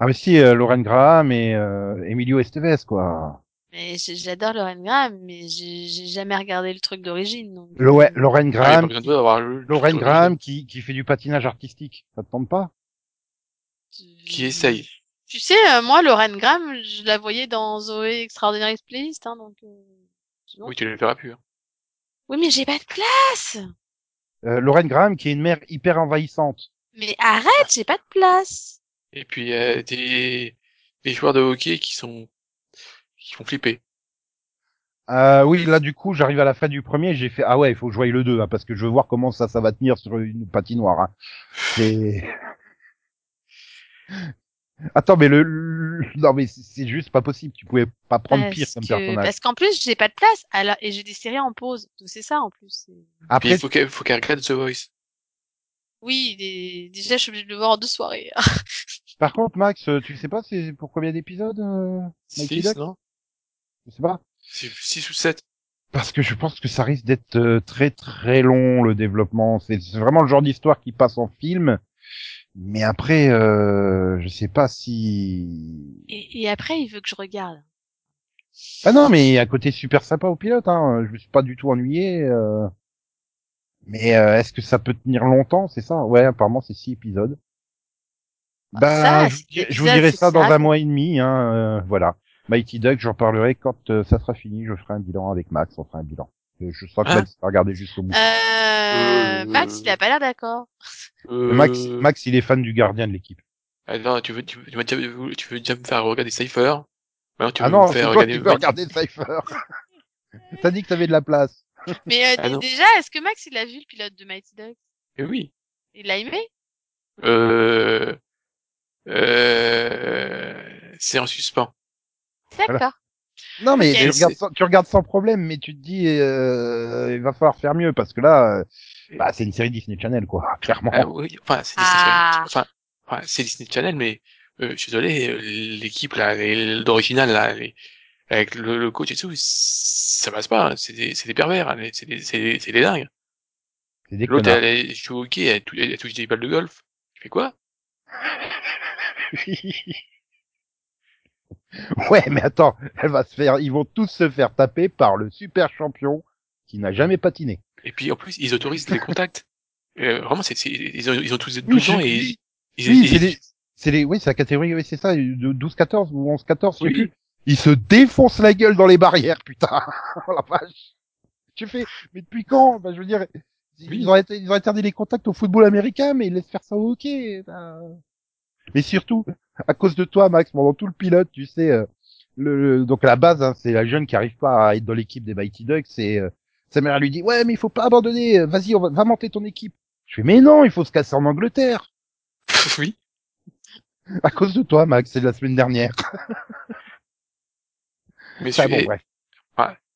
Ah mais si, euh, Lauren Graham et euh, Emilio Estevez, quoi. Mais j'adore Lauren Graham, mais j'ai j'ai jamais regardé le truc d'origine. donc, euh, Lauren Ah, Graham, Lauren le- Graham qui, qui fait du patinage artistique. Ça te tente pas? Tu- Qui essaye. Tu sais, euh, moi, Lorraine Graham, je la voyais dans Zoé Extraordinary Playlist, hein, donc. Sinon- Oui, tu le verras plus. hein. Oui, mais j'ai pas de place. Euh, Lorraine Graham, qui est une mère hyper envahissante. Mais arrête, j'ai pas de place. Et puis, euh, des, des joueurs de hockey qui sont, qui font flipper. Euh, oui, là, du coup, j'arrive à la fin du premier, j'ai fait, ah ouais, il faut que je voie le 2, hein, parce que je veux voir comment ça, ça va tenir sur une patinoire, hein. C'est... Attends, mais le, le- non, mais c'est juste pas possible, tu pouvais pas prendre pire Parce comme que- personnage. Parce qu'en plus, j'ai pas de place. Alors, et j'ai des séries en pause. Donc c'est ça, en plus. c'est- Puis Après, il faut qu'elle, faut qu'elle regarde The Voice. Oui, des- déjà, je suis obligée de le voir en deux soirées. par contre, Max, euh, tu sais pas c'est pour combien d'épisodes, euh, Six, non? Je sais pas. 6 ou 7. Parce que je pense que ça risque d'être euh, très très long le développement. C'est c'est vraiment le genre d'histoire qui passe en film. Mais après, euh, je sais pas si. Et, et après, il veut que je regarde. Ah non, mais à côté super sympa au pilote. Hein. Je me suis pas du tout ennuyé. euh. Mais euh, est-ce que ça peut tenir longtemps C'est ça? Ouais, apparemment c'est six épisodes. Ah, Bah, ça, je, vous dirai ça dans ça, un mois et demi. Hein, euh, voilà. Mighty Duck, j'en parlerai quand euh, ça sera fini. Je ferai un bilan avec Max. On fera un bilan. Euh, Je sens que Hein Max va regarder jusqu'au bout. Euh, Euh, Max, il a pas l'air d'accord. Euh... Max, Max, il est fan du gardien de l'équipe. Ah non, tu veux, tu veux, tu veux, déjà- tu veux déjà me faire regarder Cypher? Maintenant, tu veux Ah non, me faire regarder, qui veux regarder Cypher. T'as dit que t'avais de la place. Mais euh, Ah déjà, est-ce que Max, il a vu le pilote de Mighty Ducks? Eh oui. Il l'a aimé? Euh, euh, c'est en suspens. D'accord. Non, mais tu, regardes sans, tu regardes sans problème, mais tu te dis, euh, il va falloir faire mieux parce que là, euh, bah, c'est une série Disney Channel, quoi, clairement. Ah oui, enfin, c'est Disney Ah. Channel. Enfin, enfin, c'est Disney Channel, mais euh, je suis désolé, euh, l'équipe là, d'original là, les- avec le, le coach et tout, ça passe pas. hein. C'est des, pervers, hein. c'est des, des, c'est des dingues. C'est des L'autre, elle, elle joue au hockey, elle, elle touche des balles de golf. Tu fais quoi? ouais, mais attends, elle va se faire, ils vont tous se faire taper par le super champion qui n'a jamais patiné. Et puis en plus, ils autorisent les contacts. Euh, vraiment, c'est, ils ont, ils ont tous Oui, 12 ans je- et oui. ils, Oui, ils- c'est les, c'est les, oui, c'est la catégorie, oui, c'est ça, de 12-14 ou 11-14, je sais Oui. plus. Ils se défoncent la gueule dans les barrières, putain. Oh la vache. Tu fais, mais depuis quand? Bah, je veux dire, ils, Oui. ont, été- ils ont interdit les contacts au football américain, mais ils laissent faire ça au hockey. ben. Mais surtout, à cause de toi, Max, pendant tout le pilote, tu sais, euh, le, le- donc à la base, hein, c'est la jeune qui arrive pas à être dans l'équipe des Mighty Ducks, et euh, sa mère lui dit, ouais, mais il faut pas abandonner, euh, vas-y, on va, va monter ton équipe. Je fais, mais non, il faut se casser en Angleterre. oui. À cause de toi, Max, c'est la semaine dernière. Mais Enfin, bon, bref.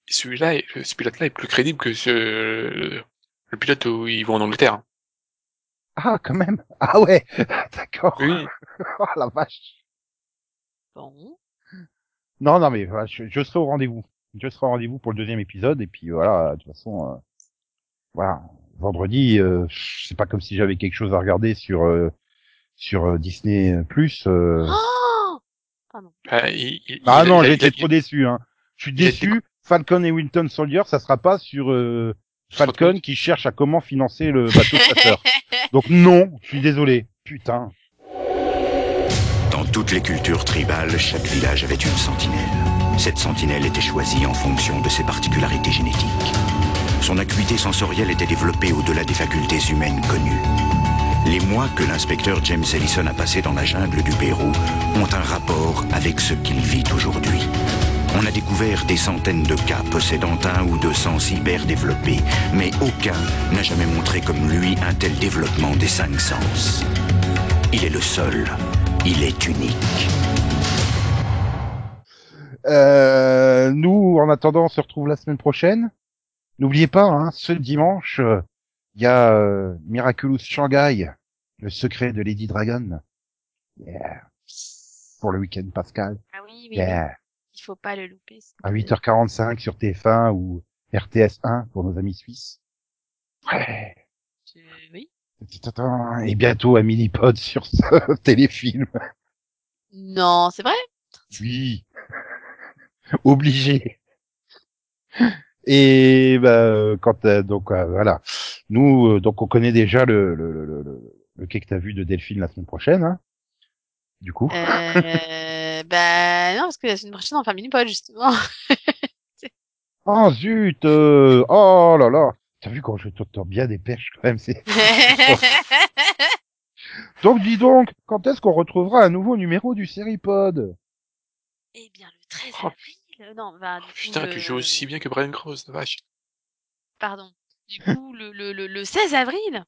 celui-là, est- ce pilote-là est plus crédible que ce, le pilote où ils vont en Angleterre. Ah, quand même. Ah ouais, d'accord. Oui. Oh la vache. Bon. Non, non, mais je, je serai au rendez-vous. Je serai au rendez-vous pour le deuxième épisode, et puis voilà, de toute façon, euh, voilà, vendredi, euh, c'est pas comme si j'avais quelque chose à regarder sur euh, sur euh, Disney Plus. Euh... Oh Ah, il- il- ah non, il- été il- trop déçu. Hein. Je suis déçu. Falcon et Winton Soldier, ça sera pas sur euh, Falcon qui cherche à comment financer le bateau chasseur. Donc non, je suis désolé. Putain. Dans toutes les cultures tribales, chaque village avait une sentinelle. Cette sentinelle était choisie en fonction de ses particularités génétiques. Son acuité sensorielle était développée au-delà des facultés humaines connues. Les mois que l'inspecteur James Ellison a passés dans la jungle du Pérou ont un rapport avec ce qu'il vit aujourd'hui. On a découvert des centaines de cas possédant un ou deux sens hyper développés, mais aucun n'a jamais montré comme lui un tel développement des cinq sens. Il est le seul. Il est unique. Euh, nous, en attendant, on se retrouve la semaine prochaine. N'oubliez pas, hein, ce dimanche, euh, il y a euh, Miraculous Shanghai, le secret de Lady Dragon. Yeah. Pour le week-end Pascal. Ah oui, oui, oui. Yeah. Il faut pas le louper. À te plaît. 8h45 sur TF1 ou RTS 1 pour nos amis suisses. Ouais. Oui. Et bientôt un mini-pod sur ce téléfilm. Non, c'est vrai? Oui. Obligé. Et bah, euh, quand euh, donc euh, voilà, nous euh, donc on connaît déjà le le le le, le, le quai que t'as vu de Delphine la semaine prochaine. Hein. Du coup. Euh, bah non, parce que la semaine prochaine on faire mini-pod justement. Oh zut euh, Oh là là T'as vu quand je t'entends bien des perches quand même, c'est... Donc dis donc, quand est-ce qu'on retrouvera un nouveau numéro du Seripod Eh bien le 13 Oh. avril, non, bah, du coup, Putain, le... que je joue aussi bien que Brian Cross, la vache. Pardon. Du coup, le, le, le, le 16 avril.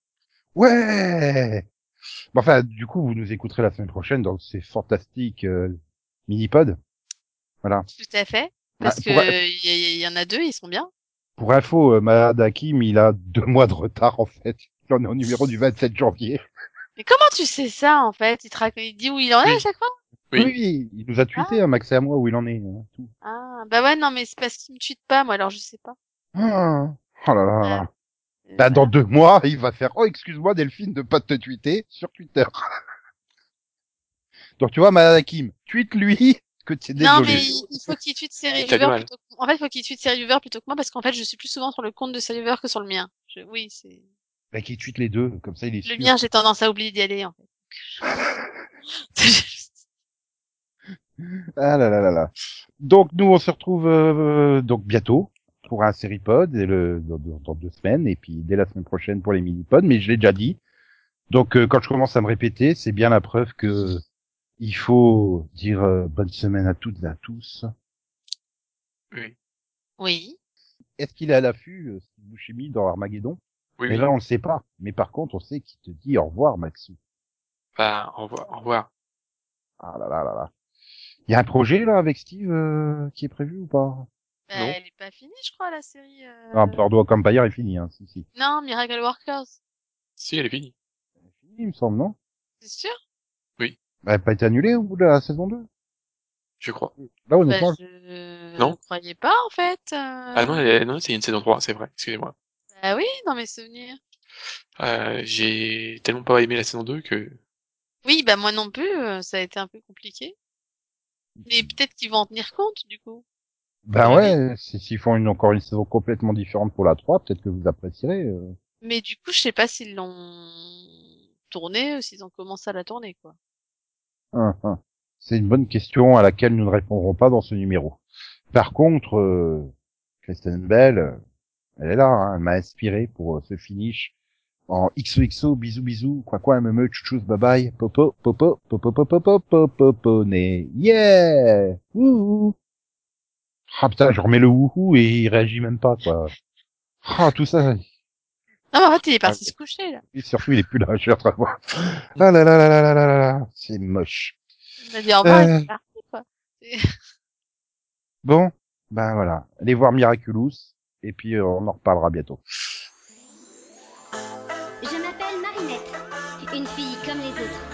Ouais Bon, Enfin, du coup, vous nous écouterez la semaine prochaine dans ces fantastiques euh, mini-pods. Voilà. Tout à fait. Parce Ah, que pour- il y, y en a deux, ils sont bien. Pour info, euh, Hakim, il a deux mois de retard en fait. Il en est au numéro du 27 janvier. Mais comment tu sais ça en fait? Il, te rac- il dit où il en est à Oui. chaque fois? Oui. il nous a tweeté, hein, Max et à moi, où il en est. hein, tout. Ah bah ouais non mais c'est parce qu'il me tweete pas moi alors je sais pas. Ah. Oh là là. Euh, Bah, dans deux mois, il va faire, oh, excuse-moi, Delphine, de pas te tweeter sur Twitter. Donc, tu vois, Mahad Hakim, tweet lui que tu es désolé. Non mais il faut qu'il tweete ses reviewers plutôt que... En fait il faut qu'il tweete ses reviewers plutôt que moi parce qu'en fait je suis plus souvent sur le compte de ses reviewers que sur le mien. Je... Oui c'est... Bah, qu'il tweet les deux, comme ça, il est Le sûr. mien j'ai tendance à oublier d'y aller en fait. Ah là là là là. Donc nous on se retrouve euh, donc bientôt pour un séripod et le dans, dans- dans deux semaines et puis dès la semaine prochaine pour les mini-pods mais je l'ai déjà dit. Donc euh, quand je commence à me répéter, c'est bien la preuve que il faut dire euh, bonne semaine à toutes et à tous. Oui. oui. Est-ce qu'il est à l'affût euh, Steve Buscemi dans Armageddon? Oui, Mais oui. là on le sait pas. Mais par contre on sait qu'il te dit au revoir Maxou. Bah, au revoir. Au revoir. Ah là là là là. Il y a un projet là avec Steve euh, qui est prévu ou pas? Bah, Non. elle est pas finie je crois la série. euh, Ah, Boardwalk Empire est fini hein, si si. Non Miracle Workers. Si, elle est finie. Fini, il me semble non? C'est sûr? Elle a pas été annulée au bout de la saison 2 Je crois. Là, bah, honnêtement, Non. Je ne croyais pas en fait. euh. Ah non, elle est- non, c'est une saison 3, c'est vrai. Excusez-moi. Bah oui dans mes souvenirs. Euh, j'ai tellement pas aimé la saison 2 que... Oui, bah moi non plus, euh, ça a été un peu compliqué. Mais peut-être qu'ils vont en tenir compte, du coup. Ben ouais, si- s'ils font une, encore une saison complètement différente pour la 3, peut-être que vous apprécierez. euh. Mais du coup, je sais pas s'ils l'ont tournée ou s'ils ont commencé à la tourner, quoi. Hum, hum. C'est une bonne question à laquelle nous ne répondrons pas dans ce numéro. Par contre, euh, Kristen Bell, euh, elle est là, hein, elle m'a inspiré pour euh, ce finish en XOXO, bisous bisous, quoi quoi, me tchouchous, bye bye, popo, popo, popo, popo, popo, popo, né, yeah, wouhou. Ah putain, je remets le wouhou et il réagit même pas, quoi. Ah, tout ça, Non, mais en fait, il est parti Ah, se coucher, là. et surtout il est plus là, je suis en train de voir. Ah là là là là là là là là, c'est moche. Il m'a dit au revoir, Euh. il est parti, quoi. Bon, ben voilà, allez voir Miraculous, et puis euh, on en reparlera bientôt. Je m'appelle Marinette, une fille comme les autres.